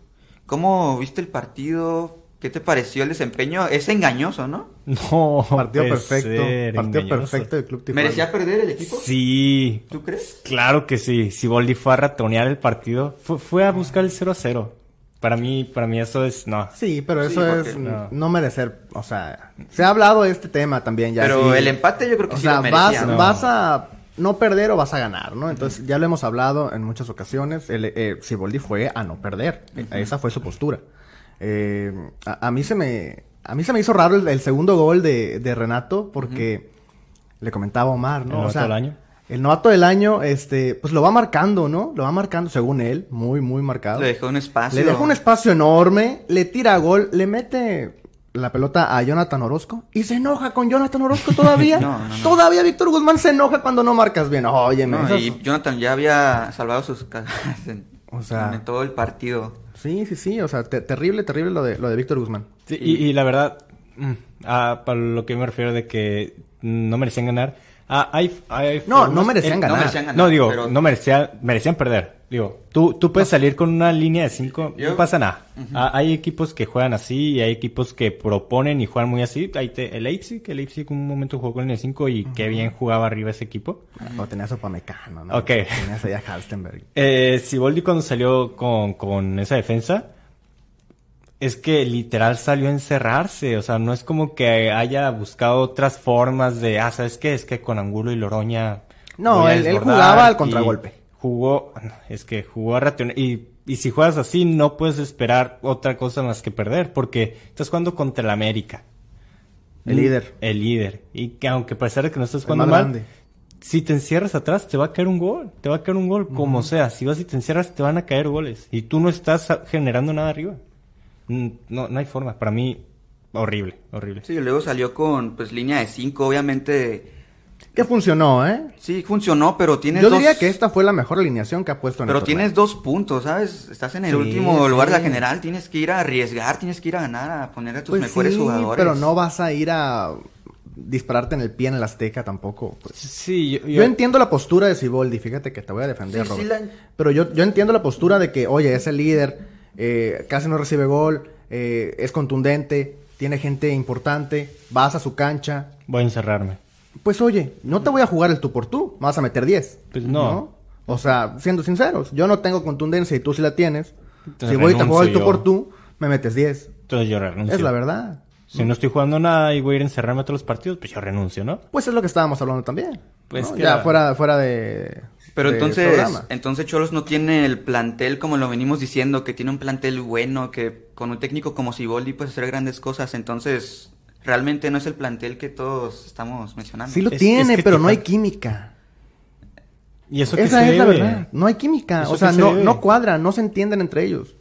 ¿Cómo viste el partido? ¿Qué te pareció el desempeño? Es engañoso, ¿no? (laughs) No, Partido puede perfecto. ser, Partido engañoso. perfecto del Club Tijuana. ¿Merecía perder el equipo? Sí, ¿Tú crees? claro que sí. Si Boldi fue a ratonear el partido, fue, fue a buscar el 0 a 0. Para mí, para mí eso es, no. Sí, pero eso es no. no. merecer, o sea, se ha hablado de este tema también ya. Pero sí. el empate yo creo que o sí sea, lo merecía. vas, ¿no? vas a no perder o vas a ganar, ¿no? Entonces, ya lo hemos hablado en muchas ocasiones. El, eh, Siboldi fue a no perder. Esa fue su postura. Eh, a, a mí se me, a mí se me hizo raro el, el segundo gol de, de Renato porque le comentaba a Omar, ¿no? ¿El novato del año? El novato del año, este, pues lo va marcando, ¿no? Lo va marcando, según él, muy, muy marcado. Le dejó un espacio. Le dejó un espacio enorme, le tira gol, le mete la pelota a Jonathan Orozco y se enoja con Jonathan Orozco todavía. (laughs) No, no, no. Todavía Víctor Guzmán se enoja cuando no marcas bien. Oye, No, y Jonathan ya había salvado sus casas (laughs) en, O sea- en todo el partido. Sí, sí, sí, o sea, te- terrible, terrible lo de, lo de Víctor Guzmán. Sí, y, y la verdad, mm, ah, para lo que me refiero de que no merecían ganar. Ah, hay, hay No, no merecían el- ganar. No merecían ganar. No, digo, pero- no merecían, merecían perder. Digo, tú, tú puedes salir con una línea de cinco, Yo- no pasa nada. Ah, hay equipos que juegan así y hay equipos que proponen y juegan muy así. Ahí te, el Leipzig, el Leipzig un momento jugó con línea de cinco y qué bien jugaba arriba ese equipo. O tenías a Pamecano, ¿no? Ok. Tenías ahí a Halstenberg. Eh, Siboldi cuando salió con, con esa defensa, es que literal salió a encerrarse. O sea, no es como que haya buscado otras formas de, ah, ¿sabes qué? Es que con Angulo y Loroña. No, él- él desbordar", jugaba al contragolpe. Jugó, es que jugó a racionar. Y, y si juegas así, no puedes esperar otra cosa más que perder, porque estás jugando contra el América. El líder. El líder. Y que aunque a pesar de que no estás jugando mal, grande. si te encierras atrás, te va a caer un gol. Te va a caer un gol, como sea. Si vas y te encierras, te van a caer goles. Y tú no estás generando nada arriba. Mm, No, no hay forma. Para mí, horrible, horrible. Sí, luego salió con pues línea de 5, obviamente Que funcionó, ¿eh? sí funcionó, pero tienes Yo dos diría que esta fue la mejor alineación que ha puesto en pero el tienes dos puntos, ¿sabes? Estás en el Sí, último lugar de la general, tienes que ir a arriesgar, tienes que ir a ganar, a poner a tus Pues mejores sí, jugadores. pero no vas a ir a dispararte en el pie en el Azteca tampoco. pues. Sí, yo, Yo entiendo la postura de Siboldi, fíjate que te voy a defender, Sí, sí, Robert. la- Pero yo, yo entiendo la postura de que, oye, es el líder, eh, casi no recibe gol, eh, es contundente, tiene gente importante, vas a su cancha. voy a encerrarme. Pues oye, no te voy a jugar el tú por tú, me vas a meter 10. Pues no. O sea, siendo sinceros, yo no tengo contundencia y tú sí la tienes. Entonces si voy y te juego el tú por tú, me metes 10. Entonces yo renuncio. Es la verdad. Si no estoy jugando nada y voy a ir a encerrarme a todos los partidos, pues yo renuncio, ¿no? Pues es lo que estábamos hablando también. Pues ¿no? que ya era- fuera, fuera de. Pero entonces, entonces Cholos no tiene el plantel como lo venimos diciendo, que tiene un plantel bueno, que con un técnico como Siboldi puede hacer grandes cosas. Entonces, realmente no es el plantel que todos estamos mencionando. Sí lo Es- tiene, es que pero no hay química. Y eso que Esa se es la debe. verdad. No hay química. ¿Eso O sea, se no, debe? no cuadran, no se entienden entre ellos.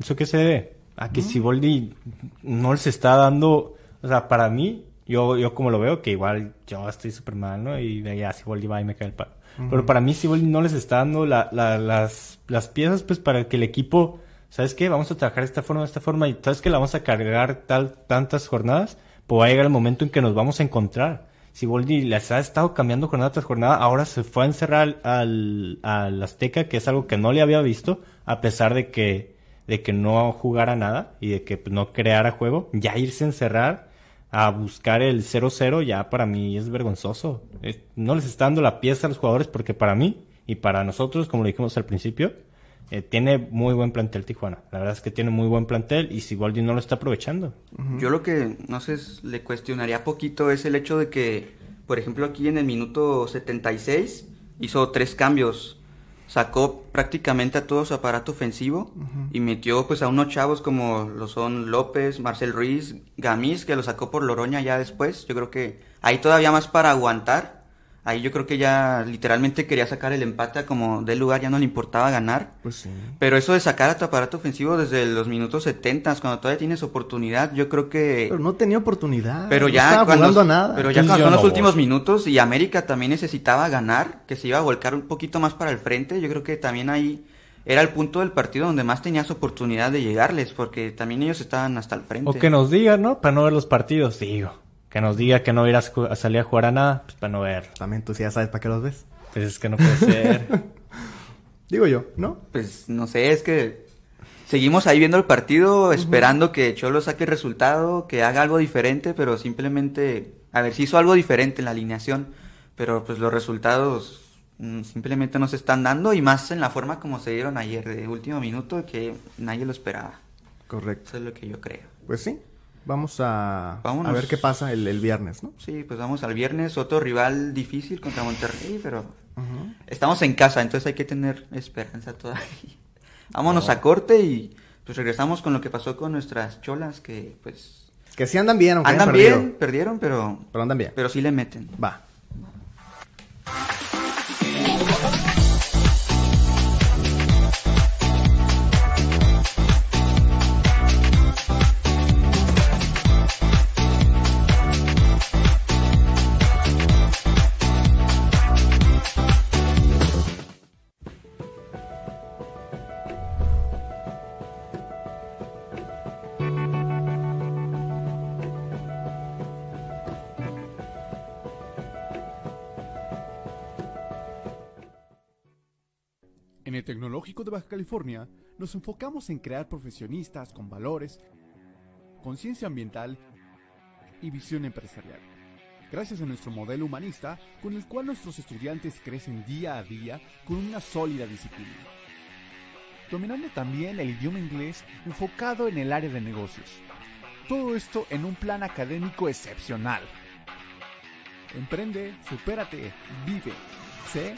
¿Eso qué se debe? A que Siboldi no les está dando... O sea, para mí, yo, yo como lo veo, que igual yo estoy súper mal, ¿no? Y de allá Siboldi va y me cae el palo. Pero para mí Siboldi no les está dando la- la- las, las piezas, pues, para que el equipo... ¿Sabes qué? Vamos a trabajar de esta forma, de esta forma. Y ¿sabes que La vamos a cargar tal, tantas jornadas. Pues va a llegar el momento en que nos vamos a encontrar. Siboldi les ha estado cambiando jornada tras jornada. Ahora se fue a encerrar al, al Azteca, que es algo que no le había visto, a pesar de que, de que no jugara nada y de que pues, no creara juego. Ya irse a encerrar a buscar el 0-0 ya para mí es vergonzoso. Es- no les está dando la pieza a los jugadores porque para mí y para nosotros, como lo dijimos al principio, eh, tiene muy buen plantel Tijuana. La verdad es que tiene muy buen plantel y Siboldi no lo está aprovechando. Yo lo que, no sé, le cuestionaría poquito es el hecho de que, por ejemplo, aquí en el minuto 76 hizo tres cambios. Sacó prácticamente a todo su aparato ofensivo y metió pues a unos chavos como lo son López, Marcel Ruiz, Gamis, que lo sacó por Loroña ya después. Yo creo que ahí todavía más para aguantar. Ahí yo creo que ya literalmente quería sacar el empate como del lugar, ya no le importaba ganar. Pues sí. Pero eso de sacar a tu aparato ofensivo desde los minutos 70, cuando todavía tienes oportunidad, yo creo que... Pero no tenía oportunidad. Pero no ya estaba cuando, jugando a nada. Pero ya cuando son no los voy. últimos minutos y América también necesitaba ganar, que se iba a volcar un poquito más para el frente, yo creo que también ahí era el punto del partido donde más tenías oportunidad de llegarles, porque también ellos estaban hasta el frente. O que nos diga, ¿no? Para no ver los partidos, digo. Que nos diga que no irás a salir a jugar a nada, pues para no verlo. También tú sí ya sabes para qué los ves. Pues es que no puede ser. (laughs) Digo yo, ¿no? Pues no sé, es que seguimos ahí viendo el partido, esperando que Cholo saque el resultado, que haga algo diferente, pero simplemente, a ver, si hizo algo diferente en la alineación, pero pues los resultados mm, simplemente no se están dando y más en la forma como se dieron ayer, de último minuto, que nadie lo esperaba. Correcto. Eso es lo que yo creo. Pues sí, vamos a, a ver qué pasa el, el viernes, ¿no? Sí, pues vamos al viernes, otro rival difícil contra Monterrey, pero estamos en casa, entonces hay que tener esperanza todavía. (laughs) Vámonos a corte y pues regresamos con lo que pasó con nuestras cholas, que pues Que sí andan bien, aunque andan bien, perdieron, pero, Pero andan bien. pero sí le meten. Va. Tecnológico de Baja California nos enfocamos en crear profesionistas con valores, conciencia ambiental y visión empresarial. Gracias a nuestro modelo humanista, con el cual nuestros estudiantes crecen día a día con una sólida disciplina. Dominando también el idioma inglés enfocado en el área de negocios. Todo esto en un plan académico excepcional. Emprende, supérate, vive. Sé,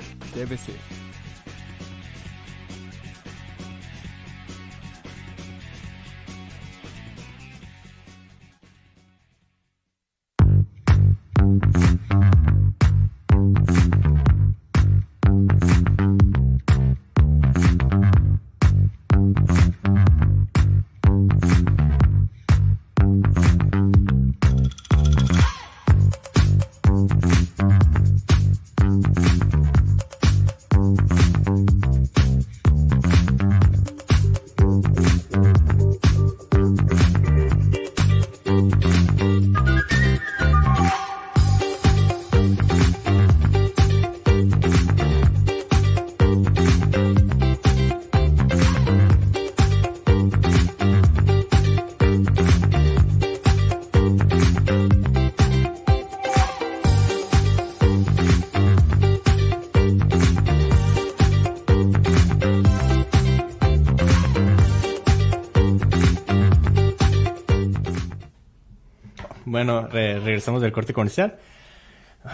re- regresamos del corte comercial.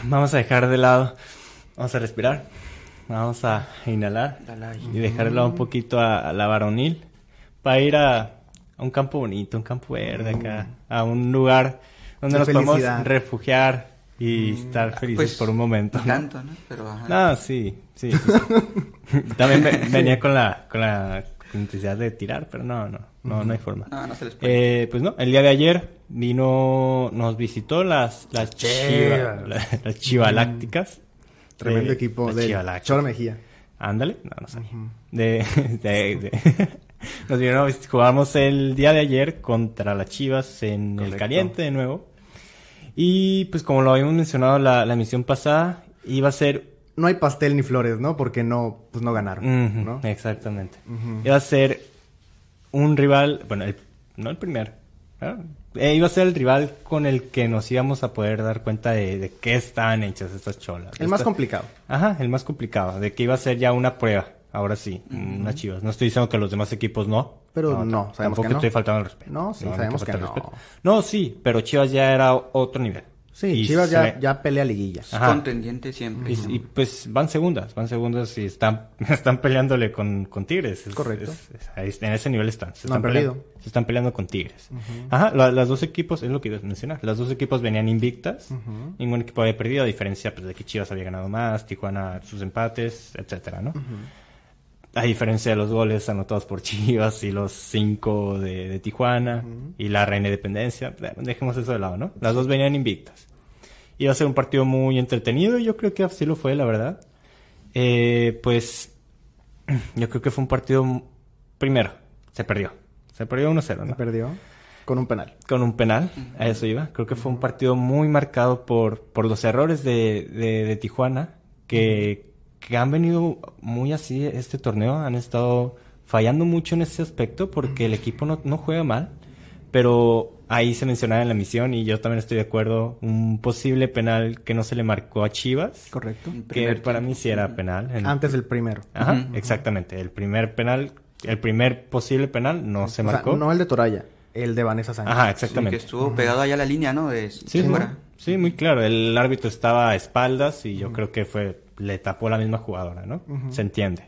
Vamos a dejar de lado, vamos a respirar, vamos a inhalar y dejar de lado un poquito a, a la varonil para ir a, a un campo bonito, un campo verde acá, a un lugar donde De nos podemos refugiar y estar felices Pues, por un momento. tanto, ¿no? Pero, ajá. No, sí, sí. sí, sí. También ve- venía con la, con la necesidad de tirar, pero no, no, no, no hay forma. No, no se les puede. Eh, pues no, el día de ayer vino, nos visitó las, las chiva, la- las chivalácticas. Tremendo equipo las de. Cholo Mejía. Ándale, no, no sabía. De, de, de- (laughs) nos vis- jugamos el día de ayer contra las Chivas en el caliente de nuevo. Y pues como lo habíamos mencionado la, la emisión pasada, iba a ser No hay pastel ni flores, ¿no? Porque no, pues no ganaron, ¿no? Exactamente. Iba a ser un rival, bueno, el- no el primer. Eh, iba a ser el rival con el que nos íbamos a poder dar cuenta de, de qué estaban hechas estas cholas. El más complicado. Ajá, el más complicado, de que iba a ser ya una prueba, ahora sí, unas chivas. No estoy diciendo que los demás equipos no. Pero tam- no, sabemos Tampoco que no. estoy faltando el respeto. No, sí, hay sabemos que no. respeto. No, sí, pero Chivas ya era otro nivel. Sí, Y Chivas ya, ya pelea liguillas. Ajá. Contendiente siempre. Y, y, pues van segundas, van segundas y están, (laughs) están peleándole con, con Tigres. Es- Correcto. es- es- ahí en ese nivel están. Se No han están peleando, perdido. se están peleando con Tigres. Ajá, la- las dos equipos, es lo que iba a mencionar, las dos equipos venían invictas. Ningún equipo había perdido, a diferencia pues, de que Chivas había ganado más, Tijuana sus empates, etcétera, ¿no? A diferencia de los goles anotados por Chivas y los cinco de, de Tijuana y la Reina Independencia, dejemos eso de lado, ¿no? Las dos venían invictas. Iba a ser un partido muy entretenido y yo creo que así lo fue, la verdad. Eh, pues (clears throat) yo creo que fue un partido, primero, se perdió. Se perdió 1-0, ¿no? Perdió con un penal. Con un penal, a eso iba. Creo que fue un partido muy marcado por, por los errores de, de, de Tijuana, que, que han venido muy así este torneo, han estado fallando mucho en ese aspecto porque el equipo no, no juega mal, pero ahí se mencionaba en la misión y yo también estoy de acuerdo, un posible penal que no se le marcó a Chivas, Correcto. que para mí sí era penal. En- Antes del primero. Ajá, exactamente. El primer penal, el primer posible penal no se O sea, marcó. no el de Toraya, el de Vanessa Sánchez. Ajá, Sí, exactamente. que estuvo pegado allá a la línea, ¿no? De Sí, sí, fuera. sí, muy claro. El árbitro estaba a espaldas y yo creo que fue le tapó la misma jugadora, ¿no? Se entiende.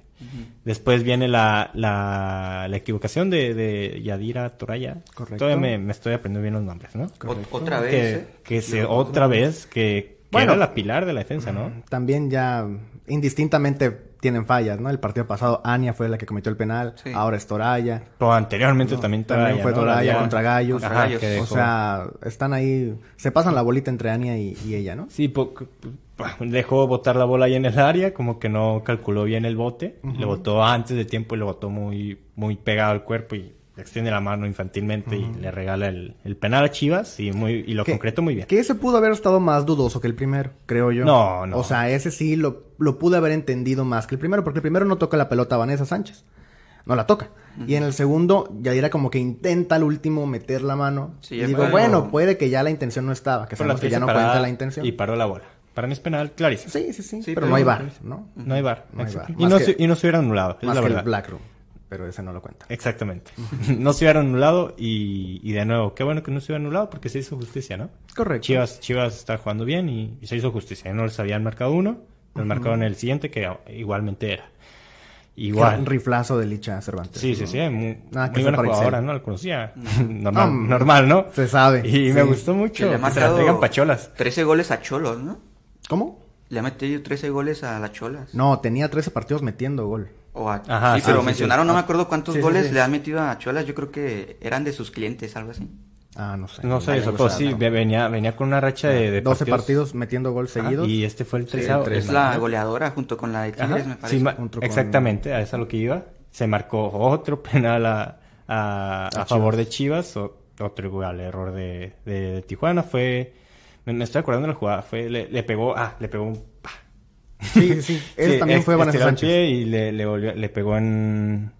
Después viene la, la, la equivocación de, de Yadira Toraya. Correcto. Todavía me, me estoy aprendiendo bien los nombres, ¿no? Ot- otra vez. Que, ¿eh? que se, otra vez, que, que Bueno. era la pilar de la defensa, ¿no? También ya indistintamente tienen fallas, ¿no? El partido pasado, Ania fue la que cometió el penal, Sí. ahora es Toraya. Anteriormente también También Toraya, fue ¿no? Toraya contra Gallos. O sea, están ahí, se pasan la bolita entre Ania y, y ella, ¿no? Sí, po- (laughs) dejó botar la bola ahí en el área, como que no calculó bien el bote. Le botó antes de tiempo y le botó muy, muy pegado al cuerpo y extiende la mano infantilmente y le regala el, el penal a Chivas y, muy, y lo concretó muy bien. Que ese pudo haber estado más dudoso que el primero, creo yo. No, no. O sea, ese sí lo, lo pude haber entendido más que el primero, porque el primero no toca la pelota a Vanessa Sánchez. No la toca. Y en el segundo, ya era como que intenta al último meter la mano. Sí, y digo, bueno, puede que ya la intención no estaba, que sabemos que ya no cuenta la intención. Y paró la bola. Para mí es penal, clarísimo. Sí, sí, sí, Sí, pero pero- no hay bar, ¿no? No hay bar. No hay. VAR. Y, no que- se, y no se hubiera anulado, es Más la que verdad. el Black Room, pero ese no lo cuenta. Exactamente. (laughs) no se hubiera anulado y, y de nuevo, qué bueno que no se hubiera anulado porque se hizo justicia, ¿no? Correcto. Chivas, Chivas está jugando bien y, y se hizo justicia. No les habían marcado uno, les marcaron el siguiente que igualmente era. Un Igual. riflazo de Licha Cervantes. Sí, sí, sí, muy, Nada que muy buena jugadora. ¿no? La conocía. (laughs) normal, No, normal, ¿no? se sabe, Y sí. me gustó mucho le ha que se la traigan pacholas. 13 goles a Cholos, ¿no? ¿Cómo? Le ha metido 13 goles a las Cholas. No, tenía 13 partidos metiendo gol. O a- Ajá, sí, sí, pero sí, mencionaron, sí. no me acuerdo cuántos goles sí. le ha metido a Cholas. Yo creo que eran de sus clientes, algo así. Ah, no sé. No sé eso, pero sea, sí, venía, venía con una racha de, de 12 partidos metiendo gol Ajá, seguidos. Y este fue el Sí, tercero. es la goleadora junto con la de Ajá, Tigres, me sí, parece. con- exactamente, a eso es a lo que iba. Se marcó otro (laughs) penal a, a, a favor de Chivas, o- otro igual error de, de- de Tijuana. Fue, me, me estoy acordando de la jugada, fue, le, le pegó, ah, le pegó un... pa. Sí, sí, sí. (laughs) Ese Sí, también es- fue Vanessa Sánchez. pie y le, le, volvió- le pegó en...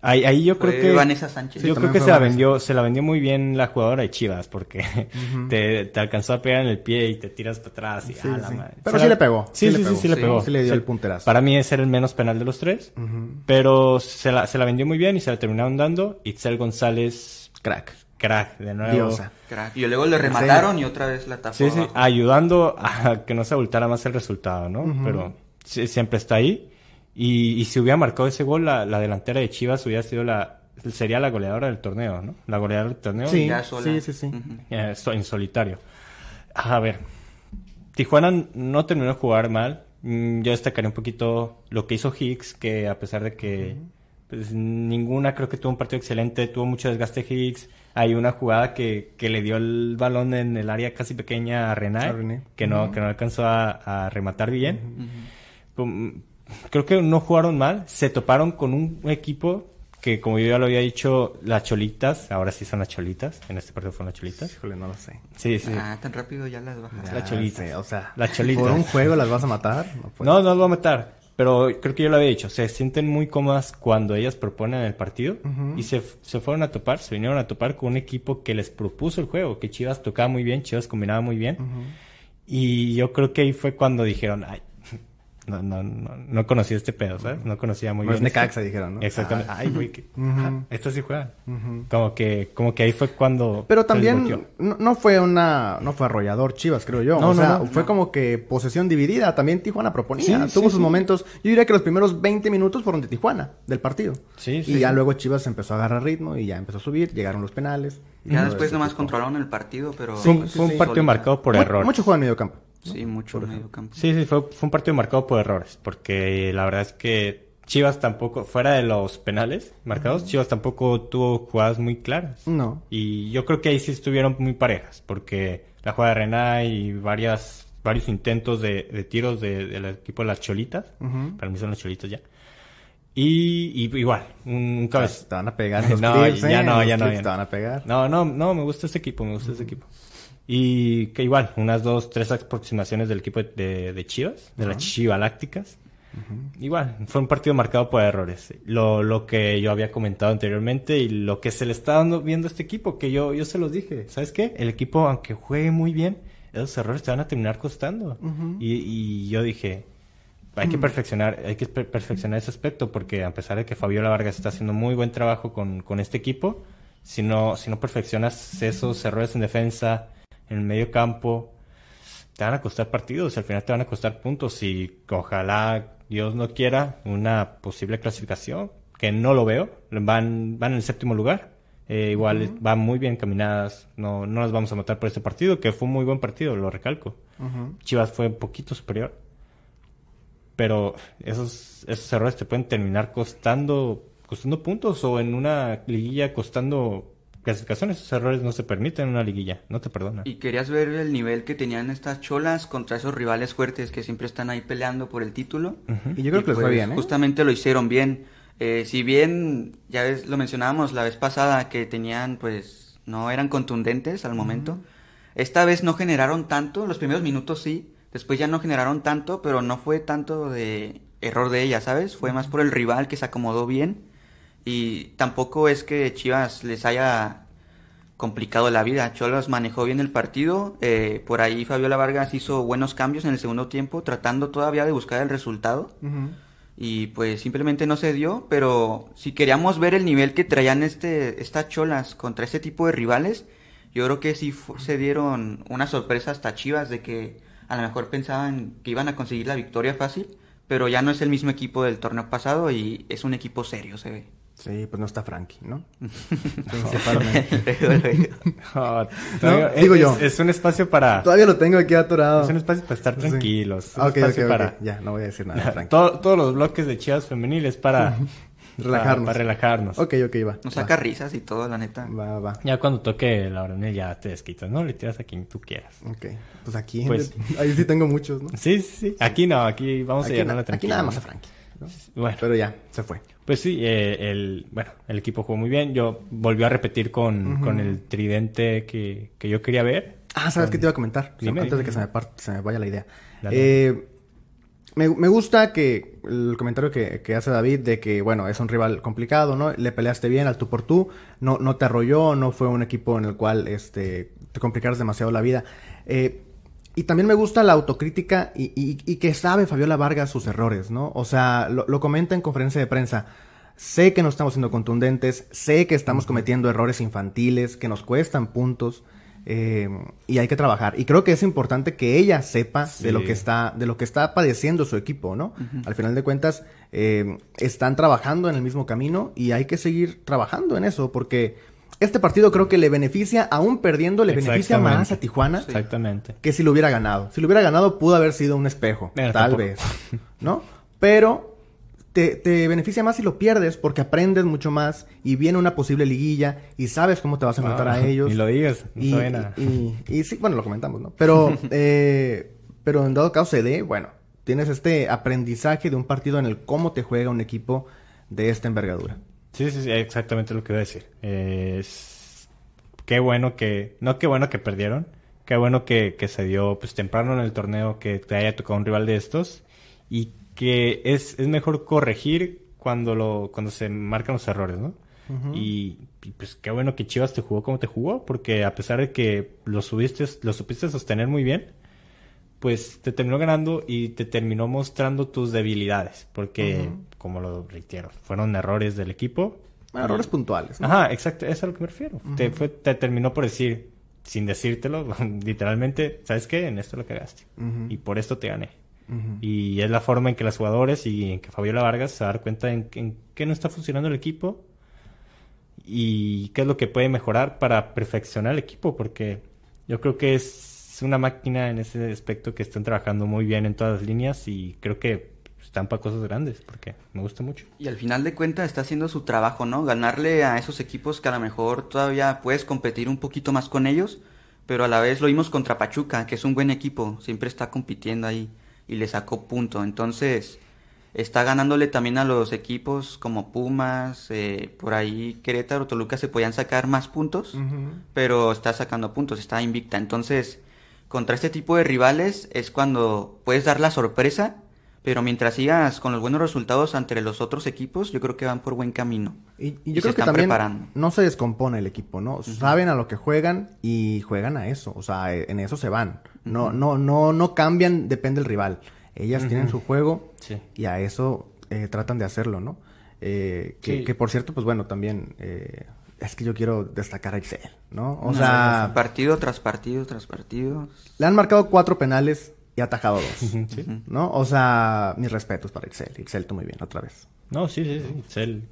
Ahí, ahí yo Fue creo que... Vanessa Sánchez. Yo Sí, creo que se la vendió, se la vendió muy bien la jugadora de Chivas, porque (laughs) te, te alcanzó a pegar en el pie y te tiras para atrás y Sí, a la sí. madre. Pero sí le pegó, Sí, sí sí, sí, le pegó. sí le dio el punterazo. Para mí ese era el menos penal de los tres, pero se la, se la vendió muy bien y se la terminaron dando. Itzel González, Crack. Crack, de nuevo. Diosa. Crack. Y luego le remataron y otra vez la tapó. Sí, sí, abajo. ayudando a que no se abultara más el resultado, ¿no? Pero sí, siempre está ahí. Y, y si hubiera marcado ese gol, la, la delantera de Chivas hubiera sido la, sería la goleadora del torneo, ¿no? La goleadora del torneo. Sí, ya sola. sí, sí, sí. Eh, en solitario. A ver, Tijuana no terminó de jugar mal. Mm, Yo destacaría un poquito lo que hizo Higgs, que a pesar de que pues, ninguna creo que tuvo un partido excelente, tuvo mucho desgaste Higgs. Hay una jugada que, que le dio el balón en el área casi pequeña a René. que no, que no alcanzó a, a rematar bien. Creo que no jugaron mal, se toparon con un equipo que como yo ya lo había dicho, las cholitas, ahora sí son las cholitas, en este partido fueron las cholitas. Híjole, no lo sé. Sí, sí. Ah, tan rápido ya las bajas. La Ah, cholita. sí, o sea, La cholita. ¿Por un juego las vas a matar? No. No, no lo voy a matar. Pero creo que yo lo había dicho. Se sienten muy cómodas cuando ellas proponen el partido. Y se, se fueron a topar, se vinieron a topar con un equipo que les propuso el juego. Que Chivas tocaba muy bien, Chivas combinaba muy bien. Y yo creo que ahí fue cuando dijeron, ay, no, no, no, no conocía este pedo, ¿sabes? No conocía muy No es bien. esto". Necaxa, dijeron, ¿no? Exactamente. Ay, güey, que... Estos sí juegan. Como que, como que ahí fue cuando... Pero también no, no fue una no fue arrollador Chivas, creo yo. No, o no, sea, no, fue no. como que posesión dividida. También Tijuana proponía. Sí, Tuvo sí, sus sí. momentos. Yo diría que los primeros 20 minutos fueron de Tijuana, del partido. Sí, sí, y ya sí. luego Chivas empezó a agarrar ritmo y ya empezó a subir. Llegaron los penales. Ya después nomás tipo. controlaron el partido, pero... Fue un, sí, fue un sí. partido Solita. marcado por error. Mucho juego en medio campo. Sí, mucho medio campo. Sí, sí, fue, fue un partido marcado por errores, porque la verdad es que Chivas tampoco, fuera de los penales marcados, Chivas tampoco tuvo jugadas muy claras. No. Y yo creo que ahí sí estuvieron muy parejas, porque la jugada de Rená y varias, varios intentos de, de tiros de- del equipo de las Cholitas, Ujú. para mí son las Cholitas ya. Y, y igual, un, un cabez- Te van a pegar los (laughs) No, clips, ya ¿eh? no, ya los no, ya Te no. van a pegar. No, no, no, me gusta este equipo, me gusta este equipo. Y que igual, unas dos, tres aproximaciones del equipo de, de Chivas, de las Chivalácticas. Igual, fue un partido marcado por errores. Lo, lo que yo había comentado anteriormente y lo que se le está dando viendo a este equipo, que yo, yo se los dije. ¿Sabes qué? El equipo, aunque juegue muy bien, esos errores te van a terminar costando. y, y yo dije, hay que perfeccionar, hay que perfeccionar ese aspecto porque a pesar de que Fabiola Vargas está haciendo muy buen trabajo con, con este equipo, si no, si no perfeccionas esos errores en defensa, en el medio campo, te van a costar partidos, al final te van a costar puntos y ojalá Dios no quiera una posible clasificación, que no lo veo, van, van en el séptimo lugar. Eh, igual van muy bien caminadas, no, no las vamos a matar por este partido, que fue un muy buen partido, lo recalco. Chivas fue un poquito superior, pero esos, esos errores te pueden terminar costando, costando puntos o en una liguilla costando clasificaciones. Esos errores no se permiten en una liguilla, no te perdonan. Y querías ver el nivel que tenían estas cholas contra esos rivales fuertes que siempre están ahí peleando por el título. Y yo creo que les fue pues, bien, ¿eh? Justamente lo hicieron bien. Eh, si bien, ya ves, lo mencionábamos la vez pasada, que tenían, pues, no eran contundentes al momento. Esta vez no generaron tanto, los primeros minutos sí, Después ya no generaron tanto, pero no fue tanto de error de ella, ¿sabes? Fue más por el rival que se acomodó bien. Y tampoco es que Chivas les haya complicado la vida. Cholos manejó bien el partido. Eh, por ahí Fabiola Vargas hizo buenos cambios en el segundo tiempo, tratando todavía de buscar el resultado. Y pues simplemente no se dio. Pero si queríamos ver el nivel que traían este, estas cholas contra este tipo de rivales, yo creo que sí se dieron una sorpresa hasta Chivas de que a lo mejor pensaban que iban a conseguir la victoria fácil, pero ya no es el mismo equipo del torneo pasado y es un equipo serio, se ve. Sí, pues no está Frankie, ¿no? (laughs) (laughs) no, digo yo. Es, un espacio para... Todavía lo tengo aquí atorado. Es un espacio para estar tranquilos. Ok, ok, para... Ya, no voy a decir nada, (laughs) todos los bloques de Chivas femeniles para Relajarnos. Para, relajarnos. Ok, ok, va. Nos saca risas y todo, la neta. Va, va. Ya cuando toque la oronel ya te desquitas, ¿no? Le tiras a quien tú quieras. Ok. Pues aquí, pues, ahí sí tengo muchos, ¿no? Sí, sí, sí. Aquí no, aquí vamos a llenarla tranquila. Aquí nada más a Frankie. Bueno. Pero ya, se fue. Pues sí, eh, el, bueno, el equipo jugó muy bien. Yo volví a repetir con, con el tridente que, que, yo quería ver. Ah, ¿sabes qué te iba a comentar? antes de que se me, se me vaya la idea. Eh, me, me, gusta que el comentario que, que, hace David de que, bueno, es un rival complicado, ¿no? Le peleaste bien al tú por tú, no, no te arrolló, no fue un equipo en el cual este, te complicaras demasiado la vida. Eh, y también me gusta la autocrítica y, y, y, que sabe Fabiola Vargas sus errores, ¿no? O sea, lo, lo comenta en conferencia de prensa. Sé que no estamos siendo contundentes, sé que estamos cometiendo errores infantiles, que nos cuestan puntos. Eh, y hay que trabajar. Y creo que es importante que ella sepa de lo que está, de lo que está padeciendo su equipo, ¿no? Al final de cuentas, eh, están trabajando en el mismo camino y hay que seguir trabajando en eso, porque este partido creo que le beneficia, aún perdiendo, le beneficia más a Tijuana. Exactamente. Que si lo hubiera ganado. Si lo hubiera ganado, pudo haber sido un espejo. tal vez. ¿No? Pero te, beneficia más si lo pierdes porque aprendes mucho más y viene una posible liguilla y sabes cómo te vas a enfrentar a ellos. Y lo digas, y, y, sí, bueno, lo comentamos, ¿no? Pero, (laughs) eh, pero en dado caso se dé, bueno, tienes este aprendizaje de un partido en el cómo te juega un equipo de esta envergadura. Sí, sí, sí, exactamente lo que iba a decir. Es... Qué bueno que, no qué bueno que perdieron, qué bueno que, que se dio pues temprano en el torneo que te haya tocado un rival de estos y que es, es mejor corregir cuando lo cuando se marcan los errores, ¿no? y, pues qué bueno que Chivas te jugó como te jugó, porque a pesar de que lo subiste, lo supiste sostener muy bien, pues te terminó ganando y te terminó mostrando tus debilidades, porque como lo reitero, fueron errores del equipo. errores puntuales. Ajá, exacto, eso es a lo que me refiero. te, fue, te terminó por decir, sin decírtelo, (laughs) literalmente, ¿sabes qué? En esto lo cagaste. Y por esto te gané. Y es la forma en que los jugadores y en que Fabiola Vargas se dar cuenta en, en qué no está funcionando el equipo y qué es lo que puede mejorar para perfeccionar el equipo, porque yo creo que es una máquina en ese aspecto que están trabajando muy bien en todas las líneas y creo que están para cosas grandes, porque me gusta mucho. Y al final de cuentas está haciendo su trabajo, ¿no? Ganarle a esos equipos que a lo mejor todavía puedes competir un poquito más con ellos, pero a la vez lo vimos contra Pachuca, que es un buen equipo, siempre está compitiendo ahí y le sacó punto. Entonces, está ganándole también a los equipos como Pumas, eh, por ahí Querétaro, Toluca se podían sacar más puntos, pero está sacando puntos, está invicta. Entonces, contra este tipo de rivales es cuando puedes dar la sorpresa, Pero mientras sigas con los buenos resultados ante los otros equipos, yo creo que van por buen camino. Y, y Y yo se creo que están también preparando. no se descompone el equipo, ¿no? Saben a lo que juegan y juegan a eso, o sea, eh, en eso se van. No, no, no, no cambian, depende del rival. Ellas tienen su juego Sí. y a eso eh, tratan de hacerlo, ¿no? Eh, que, Sí. que, por cierto, pues bueno, también eh, es que yo quiero destacar a Excel, ¿no? O sea, partido tras partido tras partido. le han marcado cuatro penales y ha atajado dos, Sí. ¿no? O sea, mis respetos para Excel. Excel, tú muy bien, otra vez. No, sí, sí, sí. Itzel.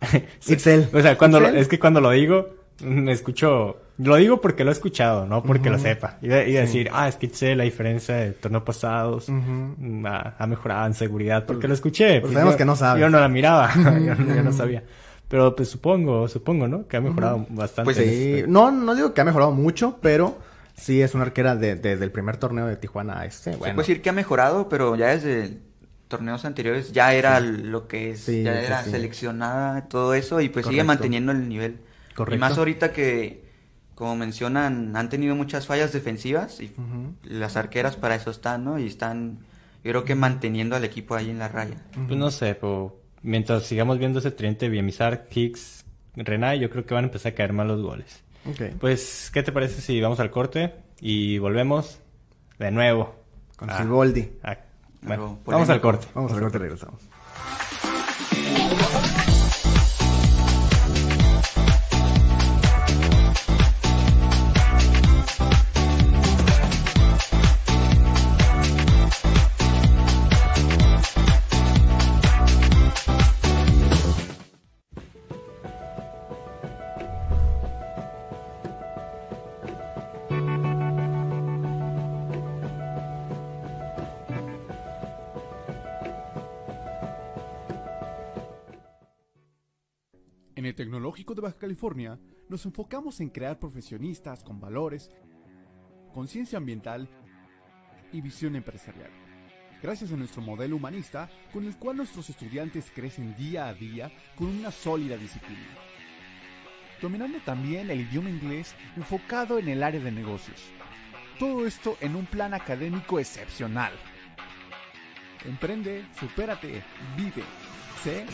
(laughs) Itzel. O sea, cuando lo- es que cuando lo digo, me escucho. Lo digo porque lo he escuchado, no porque lo sepa. Y, de- y decir, ah, es que Itzel, la diferencia de torneos pasados, mm, ha, ha mejorado en seguridad, porque lo escuché. pues sabemos yo- que no sabe. Yo no la miraba, (laughs) yo, no- yo no sabía. Pero pues supongo, supongo, ¿no? Que ha mejorado bastante. Pues sí, no, no digo que ha mejorado mucho, pero sí es una arquera de- desde el primer torneo de Tijuana a este. Se puede decir que ha mejorado, pero ya desde torneos anteriores ya era lo que es, Sí, ya era sí. seleccionada, todo eso, y pues sigue manteniendo el nivel. Correcto. Y más ahorita que, como mencionan, han tenido muchas fallas defensivas y las arqueras para eso están, ¿no? Y están, yo creo que manteniendo al equipo ahí en la raya. Pues no sé, pero mientras sigamos viendo ese tridente Biemizar, Hicks, Renay, yo creo que van a empezar a caer mal los goles. Ok. Pues, ¿qué te parece si vamos al corte y volvemos de nuevo? Con Ah, Siboldi. ah, bueno, vamos al corte. Vamos a ver, te regresamos. Tecnológico de Baja California nos enfocamos en crear profesionistas con valores, conciencia ambiental y visión empresarial. Gracias a nuestro modelo humanista, con el cual nuestros estudiantes crecen día a día con una sólida disciplina. Dominando también el idioma inglés enfocado en el área de negocios. Todo esto en un plan académico excepcional. Emprende, supérate, vive. Sé,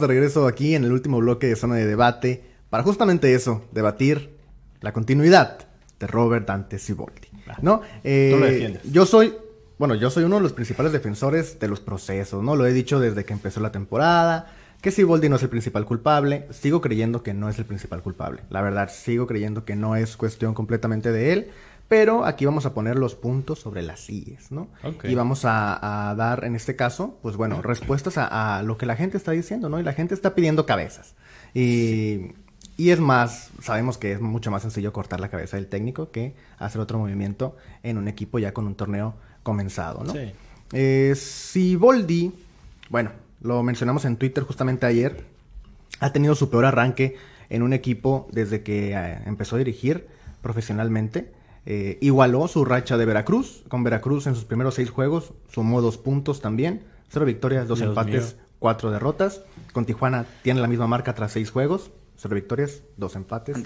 estamos de regreso aquí en el último bloque de zona de debate para justamente eso, debatir la continuidad de Robert Dante Siboldi, ¿no? Eh, Tú lo defiendes. Yo soy, bueno, yo soy uno de los principales defensores de los procesos, ¿no? Lo he dicho desde que empezó la temporada, que Siboldi no es el principal culpable, sigo creyendo que no es el principal culpable, la verdad, sigo creyendo que no es cuestión completamente de él, pero aquí vamos a poner los puntos sobre las sillas, ¿no? Y vamos a, a dar, en este caso, pues bueno, respuestas a, a lo que la gente está diciendo, ¿no? Y la gente está pidiendo cabezas. Y, y es más, sabemos que es mucho más sencillo cortar la cabeza del técnico que hacer otro movimiento en un equipo ya con un torneo comenzado, ¿no? Sí. Eh, Siboldi, bueno, lo mencionamos en Twitter justamente ayer, ha tenido su peor arranque en un equipo desde que eh, empezó a dirigir profesionalmente. Eh, igualó su racha de Veracruz. Con Veracruz en sus primeros seis juegos sumó dos puntos también. Cero victorias, dos Dios empates, mío. cuatro derrotas. Con Tijuana tiene la misma marca tras seis juegos. Cero victorias, dos empates.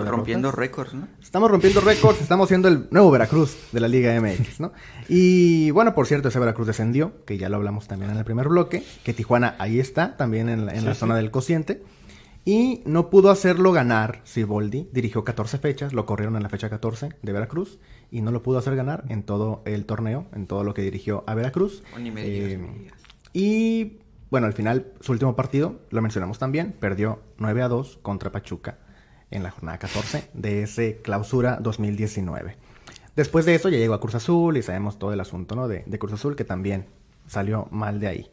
derrotas. rompiendo récords, ¿no? Estamos rompiendo récords, estamos siendo el nuevo Veracruz de la Liga MX, ¿no? Y bueno, por cierto, ese Veracruz descendió, que ya lo hablamos también en el primer bloque, que Tijuana ahí está, también en la, en Sí, la sí. zona del cociente. Y no pudo hacerlo ganar Siboldi. Dirigió 14 fechas, lo corrieron en la fecha 14 de Veracruz. Y no lo pudo hacer ganar en todo el torneo, en todo lo que dirigió a Veracruz. Oh, ni me digas, Eh, ni me digas. y bueno, al final, su último partido, lo mencionamos también, perdió 9 a 2 contra Pachuca en la jornada 14 de ese clausura 2019. Después de eso ya llegó a Cruz Azul y sabemos todo el asunto ¿no? de, de Cruz Azul que también salió mal de ahí.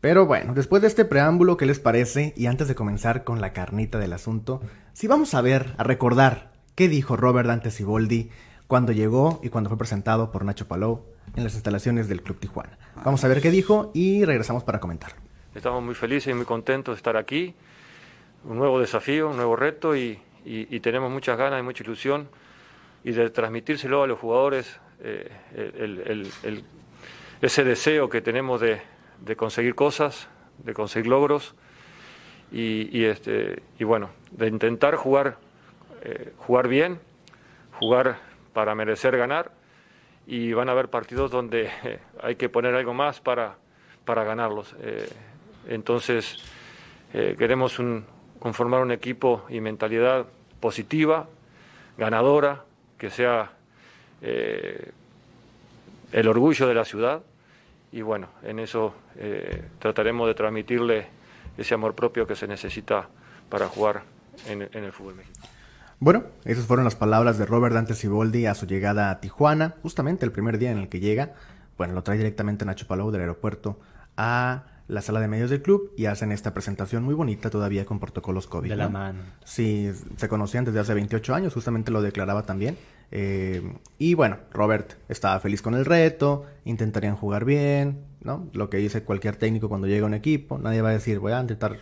Pero bueno, después de este preámbulo, ¿qué les parece? Y antes de comenzar con la carnita del asunto, si vamos a ver, a recordar qué dijo Robert Dante Siboldi cuando llegó y cuando fue presentado por Nacho Palou en las instalaciones del Club Tijuana. Vamos a ver qué dijo y regresamos para comentar. Estamos muy felices y muy contentos de estar aquí. Un nuevo desafío, un nuevo reto y, tenemos muchas ganas y mucha ilusión y de transmitírselo a los jugadores eh, ese deseo que tenemos de, de conseguir cosas, de conseguir logros y, este, y bueno, de intentar jugar, eh, jugar bien, jugar para merecer ganar y van a haber partidos donde eh, hay que poner algo más para, para ganarlos. Eh, entonces, queremos un- conformar un equipo y mentalidad positiva, ganadora, que sea el orgullo de la ciudad y bueno, en eso eh, trataremos de transmitirle ese amor propio que se necesita para jugar en, en el fútbol mexicano. Bueno, esas fueron las palabras de Robert Dante Siboldi a su llegada a Tijuana, justamente el primer día en el que llega. Bueno, lo trae directamente Nacho Palau del aeropuerto a la sala de medios del club y hacen esta presentación muy bonita todavía con protocolos COVID. De la ¿no? mano. Sí, se conocían desde hace 28 años, justamente lo declaraba también. Eh, y bueno, Robert estaba feliz con el reto, intentarían jugar bien, ¿no? Lo que dice cualquier técnico cuando llega a un equipo. Nadie va a decir, voy a intentar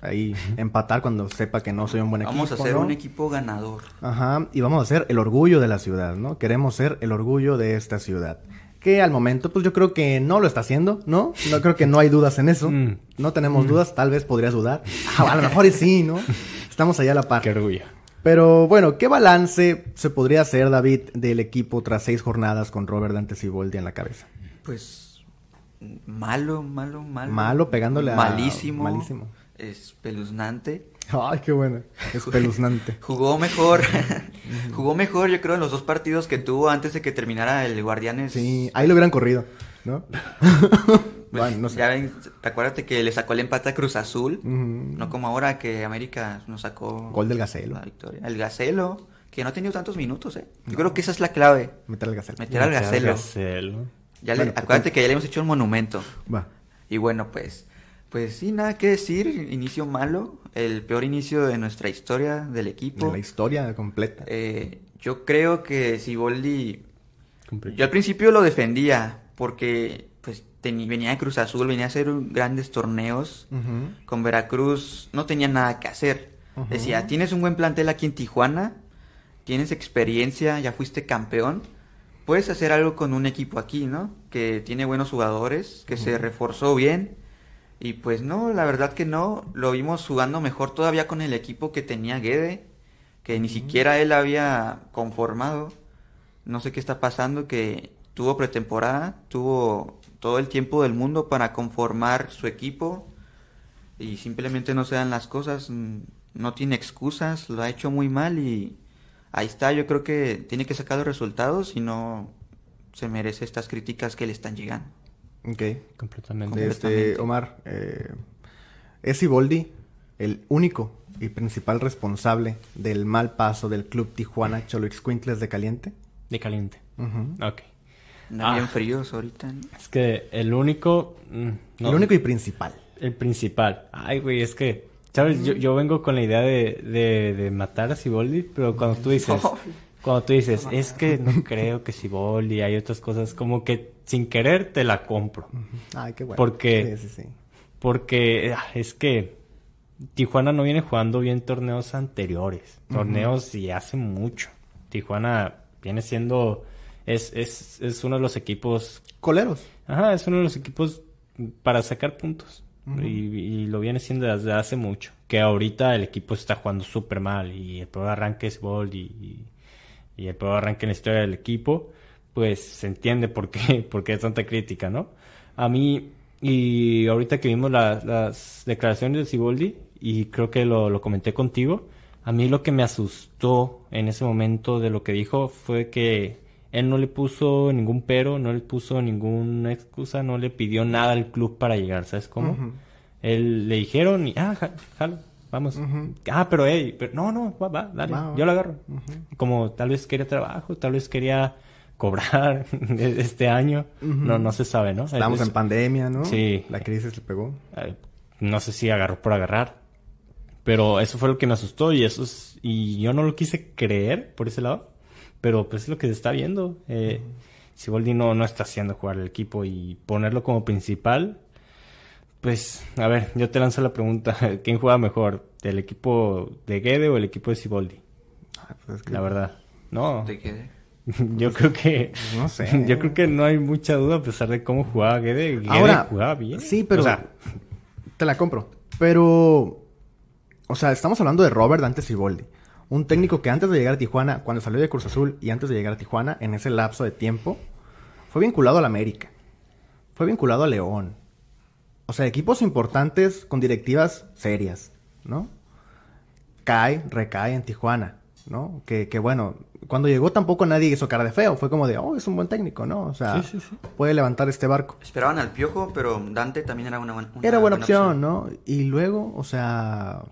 ahí empatar cuando sepa que no soy un buen equipo. Vamos a ser ¿no? un equipo ganador. Ajá, y vamos a ser el orgullo de la ciudad, ¿no? Queremos ser el orgullo de esta ciudad. Que al momento, pues yo creo que no lo está haciendo, ¿no? No creo que no hay dudas en eso. Mm. No tenemos dudas, tal vez podrías dudar. Ah, a lo mejor sí, ¿no? (laughs) Estamos allá a la par. Qué orgullo. Pero bueno, ¿qué balance se podría hacer, David, del equipo tras seis jornadas con Robert Dante Siboldi en la cabeza? Pues malo, malo, malo. Malo, pegándole a- Malísimo. malísimo. Espeluznante. Ay, qué bueno. Espeluznante. (laughs) Jugó mejor. (laughs) Jugó mejor, yo creo, en los dos partidos que tuvo antes de que terminara el Guardianes. Sí, ahí lo hubieran corrido, ¿no? Pues, (laughs) bueno, no sé. Ya ven, acuérdate que le sacó el empate a Cruz Azul. No como ahora que América nos sacó Gol del Gacelo. la victoria. El Gacelo, que no ha tenido tantos minutos, ¿eh? Yo creo que esa es la clave. Meter al Gacelo. Meter al Gacelo. Gacelo. Ya le- Bueno, pues, acuérdate que ya le hemos hecho un monumento. Va. Y bueno, pues, pues sí, nada que decir. Inicio malo. El peor inicio de nuestra historia del equipo. En la historia completa. Eh, yo creo que Siboldi. Yo al principio lo defendía porque pues venía de Cruz Azul, venía a hacer grandes torneos. Con Veracruz no tenía nada que hacer. Decía, tienes un buen plantel aquí en Tijuana, tienes experiencia, ya fuiste campeón, puedes hacer algo con un equipo aquí, ¿no? Que tiene buenos jugadores, que se reforzó bien. Y pues no, la verdad que no, lo vimos jugando mejor todavía con el equipo que tenía Guede, que ni siquiera él había conformado. No sé qué está pasando, que tuvo pretemporada, tuvo todo el tiempo del mundo para conformar su equipo y simplemente no se dan las cosas, mm, no tiene excusas, lo ha hecho muy mal y ahí está, yo creo que tiene que sacar los resultados y no se merece estas críticas que le están llegando. Ok. Completamente. Este, Omar, eh, ¿es Siboldi el único y principal responsable del mal paso del club Tijuana Choloixcuintles de Caliente? De caliente. Ujú. Ok. Andan Ah. bien fríos ahorita. Es que el único... mm, no, El único y principal. El principal. Ay, güey, es que... ¿Sabes? Yo, yo vengo con la idea de, de, de matar a Siboldi, pero cuando tú dices... (laughs) Cuando tú dices, es que no creo que Siboldi, hay otras cosas, como que sin querer te la compro. Ay, qué bueno. Porque- Sí, sí, sí. Porque ah, es que Tijuana no viene jugando bien torneos anteriores. Torneos y hace mucho. Tijuana viene siendo... Es, es, es uno de los equipos... Coleros. Ajá, es uno de los equipos para sacar puntos. y, y lo viene siendo desde hace mucho. Que ahorita el equipo está jugando súper mal. Y el peor arranque es Bold y, y, y el peor arranque en la historia del equipo. Pues se entiende por qué, (laughs) por qué es tanta crítica, ¿no? A mí Y ahorita que vimos la- las declaraciones de Siboldi, y creo que lo, lo comenté contigo, a mí lo que me asustó en ese momento de lo que dijo fue que él no le puso ningún pero, no le puso ninguna excusa, no le pidió nada al club para llegar, ¿sabes cómo? Él le dijeron y, ah, ja- jalo, vamos. Ah, pero hey, pero no, no, va, va, dale, Va, va. yo lo agarro. Como tal vez quería trabajo, tal vez quería cobrar (laughs) este año, no, no se sabe, ¿no? Estamos Es- en pandemia, ¿no? Sí. La crisis le pegó. no sé si agarró por agarrar. Pero eso fue lo que me asustó y eso es, y yo no lo quise creer por ese lado. Pero pues es lo que se está viendo. Eh, Siboldi no, no está haciendo jugar el equipo y ponerlo como principal. Pues, a ver, yo te lanzo la pregunta. (laughs) ¿Quién juega mejor? ¿El equipo de Guede o el equipo de Siboldi? Ah, pues es que- La verdad. No. ¿Te quedé? (laughs) Yo creo que... No sé. (laughs) Yo creo que no hay mucha duda a pesar de cómo jugaba Guede. Guede Ahora, jugaba bien. Sí, pero. O sea, te la compro. Pero. O sea, estamos hablando de Robert Dante Siboldi. Un técnico que antes de llegar a Tijuana, cuando salió de Cruz Azul y antes de llegar a Tijuana, en ese lapso de tiempo, fue vinculado al América. Fue vinculado a León. O sea, equipos importantes con directivas serias, ¿no? Cae, recae en Tijuana, ¿no? Que, que bueno, cuando llegó tampoco nadie hizo cara de feo. Fue como de, oh, es un buen técnico, ¿no? O sea, Sí, sí, sí. puede levantar este barco. Esperaban al Piojo, pero Dante también era una, buena- una Era buena opción, ¿no? Y luego, o sea,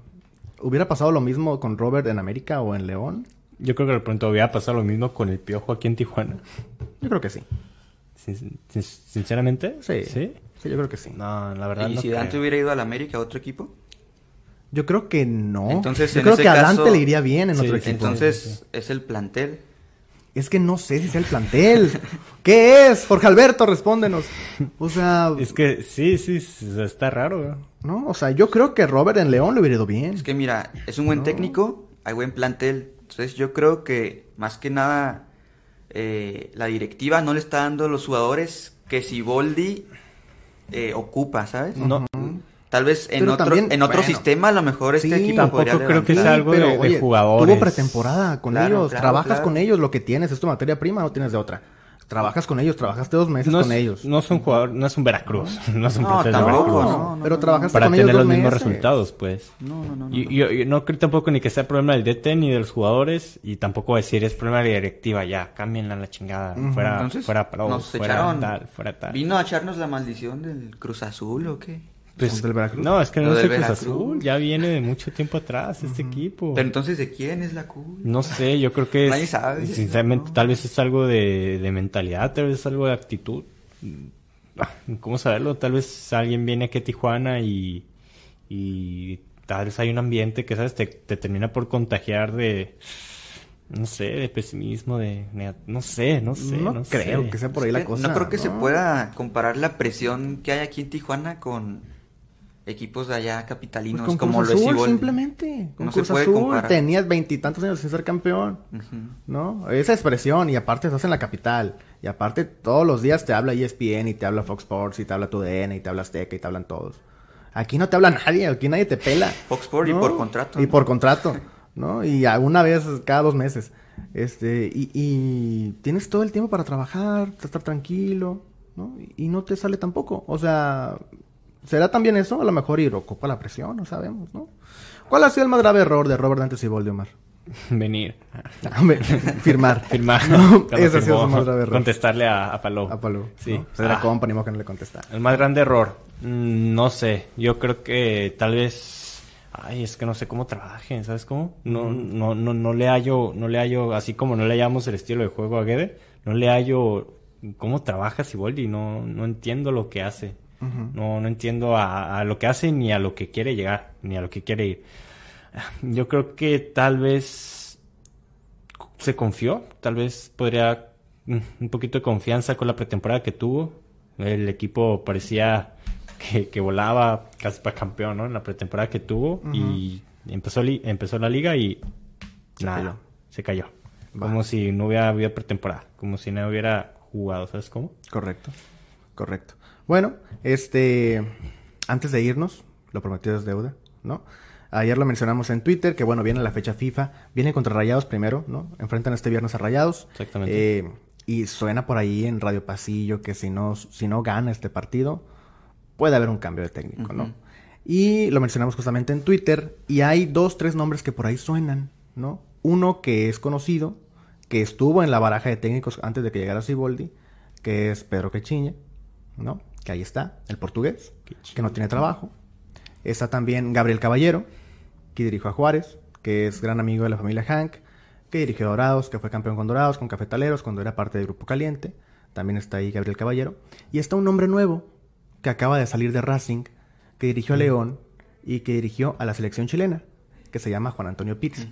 hubiera pasado lo mismo con Robert en América o en León. Yo creo que de pronto hubiera pasado lo mismo con el Piojo aquí en Tijuana. Yo creo que sí. Sin- sin- sinceramente. Sí. ¿Sí? Sí, yo creo que sí. No, la verdad ¿Y no si creo. Dante hubiera ido al América a otro equipo? Yo creo que no. Entonces, yo en creo ese que a caso- Dante le iría bien en Sí, otro equipo. Entonces, es el plantel. Es que no sé si es el plantel. ¿Qué es? Jorge Alberto, respóndenos. O sea, Es que sí, sí, está raro. ¿no? O sea, yo creo que Robert en León le hubiera ido bien. Es que mira, es un buen técnico, hay buen plantel. Entonces yo creo que más que nada eh, la directiva no le está dando a los jugadores que Siboldi eh, ocupa, ¿sabes? No, Tal vez en Pero otro, también, en otro bueno, sistema a lo mejor este sí, equipo tampoco podría creo que sea algo de- de jugadores. Tuvo pretemporada con Claro, ellos. claro, trabajas claro. con ellos. Lo que tienes es tu materia prima, no tienes de otra. Trabajas con ellos, trabajaste dos meses no, con es, ellos. no es un jugador, no es un Veracruz. (laughs) No es un No, plantel de tampoco, Veracruz. no, no, pero trabajaste Para con ellos tener dos los mismos meses. resultados, pues. No, no, no. no, Y no. yo, yo no creo tampoco ni que sea problema del DT ni de los jugadores y tampoco decir es problema de la directiva, ya, cámbienla la chingada, fuera, Entonces, fuera pro, nos fuera echaron- tal, fuera tal. ¿Vino a echarnos la maldición del Cruz Azul o qué? Pues, ¿Del Veracruz? No, es que no Lo es Cruz. Azul, ya viene de mucho tiempo atrás este equipo. Pero entonces, ¿de quién es la culpa? No sé, yo creo que Nadie es, sabe. sinceramente, tal vez es algo de, de mentalidad, tal vez es algo de actitud. Ah, ¿Cómo saberlo? Tal vez alguien viene aquí a Tijuana y, y tal vez hay un ambiente que, ¿sabes? Te, te termina por contagiar de, no sé, de pesimismo, de, no sé, no sé. no, No, creo sé. que sea por ahí Es la cosa. no creo que se ¿no? pueda comparar la presión que hay aquí en Tijuana con equipos de allá Pues capitalinos con como Cruz lo es Azul, simplemente. Con No se Cruz puede Azul comparar. tenías veintitantos años sin ser campeón. ¿No? Esa expresión, y aparte estás en la capital. Y aparte todos los días te habla ESPN y te habla Fox Sports y te habla TUDN y te habla Azteca y te hablan todos. Aquí no te habla nadie, aquí nadie te pela. (laughs) Fox Sports y por contrato, Y por contrato, ¿no? Y alguna vez cada dos meses. Este, y, y tienes todo el tiempo para trabajar, estar tranquilo, ¿no? Y, y no te sale tampoco. O sea, ¿será también eso? A lo mejor ocupa la presión, no sabemos, ¿no? ¿Cuál ha sido el más grave error de Robert Dantes y Omar? (laughs) Venir. (laughs) Hombre, (laughs) Firmar. Firmar. No, ese ha sido su más grave error. Contestarle a, a Palou. A Palou. Sí. ¿no? La Ah. que no le contesta. El más grande error, mm, no sé, yo creo que tal vez, ay, es que no sé cómo trabajen, ¿sabes cómo? No, no, no, no le hallo, no le hallo, así como no le hallamos el estilo de juego a Guede, no le hallo cómo trabaja Siboldi, no, no entiendo lo que hace, no, no entiendo a, a lo que hace ni a lo que quiere llegar, ni a lo que quiere ir. Yo creo que tal vez se confió, tal vez podría mm, un poquito de confianza con la pretemporada que tuvo. El equipo parecía que, que volaba casi para campeón, ¿no? En la pretemporada que tuvo y empezó, empezó la liga y nada, cayó. se cayó. Va. Como si no hubiera habido pretemporada, como si no hubiera jugado, ¿sabes cómo? Correcto. Correcto. Bueno, este. Antes de irnos, lo prometido es deuda, ¿no? Ayer lo mencionamos en Twitter, que bueno, viene la fecha FIFA, viene contra Rayados primero, ¿no? Enfrentan este viernes a Rayados. Exactamente. Eh, y suena por ahí en Radio Pasillo que si no, si no gana este partido, puede haber un cambio de técnico, ¿no? Y lo mencionamos justamente en Twitter y hay dos, tres nombres que por ahí suenan, ¿no? Uno que es conocido, que estuvo en la baraja de técnicos antes de que llegara Siboldi, que es Pedro Quechiña, ¿no? Que ahí está, el portugués, que no tiene trabajo. Está también Gabriel Caballero, que dirigió a Juárez, que es gran amigo de la familia Hank, que dirigió a Dorados, que fue campeón con Dorados, con Cafetaleros, cuando era parte del Grupo Caliente. También está ahí Gabriel Caballero. Y está un nombre nuevo, que acaba de salir de Racing, que dirigió a León y que dirigió a la selección chilena, que se llama Juan Antonio Pitts,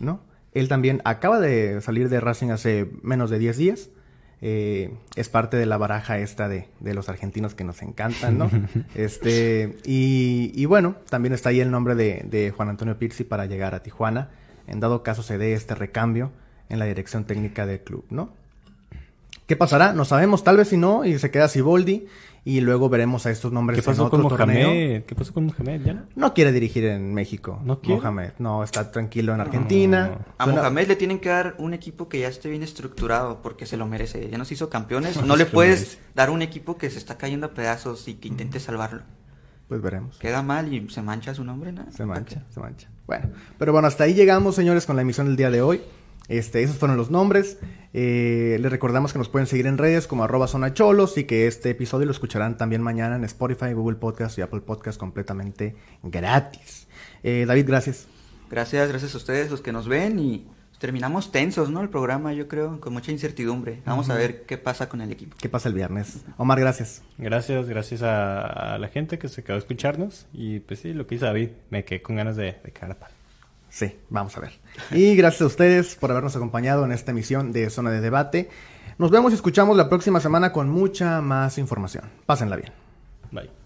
¿no? Él también acaba de salir de Racing hace menos de 10 días. Eh, es parte de la baraja esta de, de, los argentinos que nos encantan, ¿no? (laughs) este, y, y, bueno, también está ahí el nombre de, de, Juan Antonio Pizzi para llegar a Tijuana. En dado caso se dé este recambio en la dirección técnica del club, ¿no? ¿Qué pasará? No sabemos, tal vez si no, y se queda Siboldi y luego veremos a estos nombres ¿Qué pasó en otro con Mohamed? torneo. ¿Qué pasó con Mohamed? ¿Ya no? No quiere dirigir en México. ¿No quiere? Mohamed. No, está tranquilo en Argentina. A Suena- Mohamed le tienen que dar un equipo que ya esté bien estructurado porque se lo merece. Ya nos hizo campeones. (laughs) No, le puedes dar un equipo que se está cayendo a pedazos y que intente salvarlo. Pues veremos. Queda mal y se mancha su nombre, ¿no? Se mancha, se mancha. Bueno, pero bueno, hasta ahí llegamos, señores, con la emisión del día de hoy. Este, esos fueron los nombres. Eh, les recordamos que nos pueden seguir en redes como arroba zona cholos y que este episodio lo escucharán también mañana en Spotify, Google Podcast y Apple Podcast completamente gratis. Eh, David, gracias. Gracias, gracias a ustedes los que nos ven y terminamos tensos, ¿no? El programa, yo creo, con mucha incertidumbre. Vamos a ver qué pasa con el equipo. ¿Qué pasa el viernes? Omar, gracias. Gracias, gracias a, a la gente que se quedó a escucharnos. Y pues sí, lo que hizo David, me quedé con ganas de, de cagar a palo. Sí, vamos a ver. Y gracias a ustedes por habernos acompañado en esta emisión de Zona de Debate. Nos vemos y escuchamos la próxima semana con mucha más información. Pásenla bien. Bye.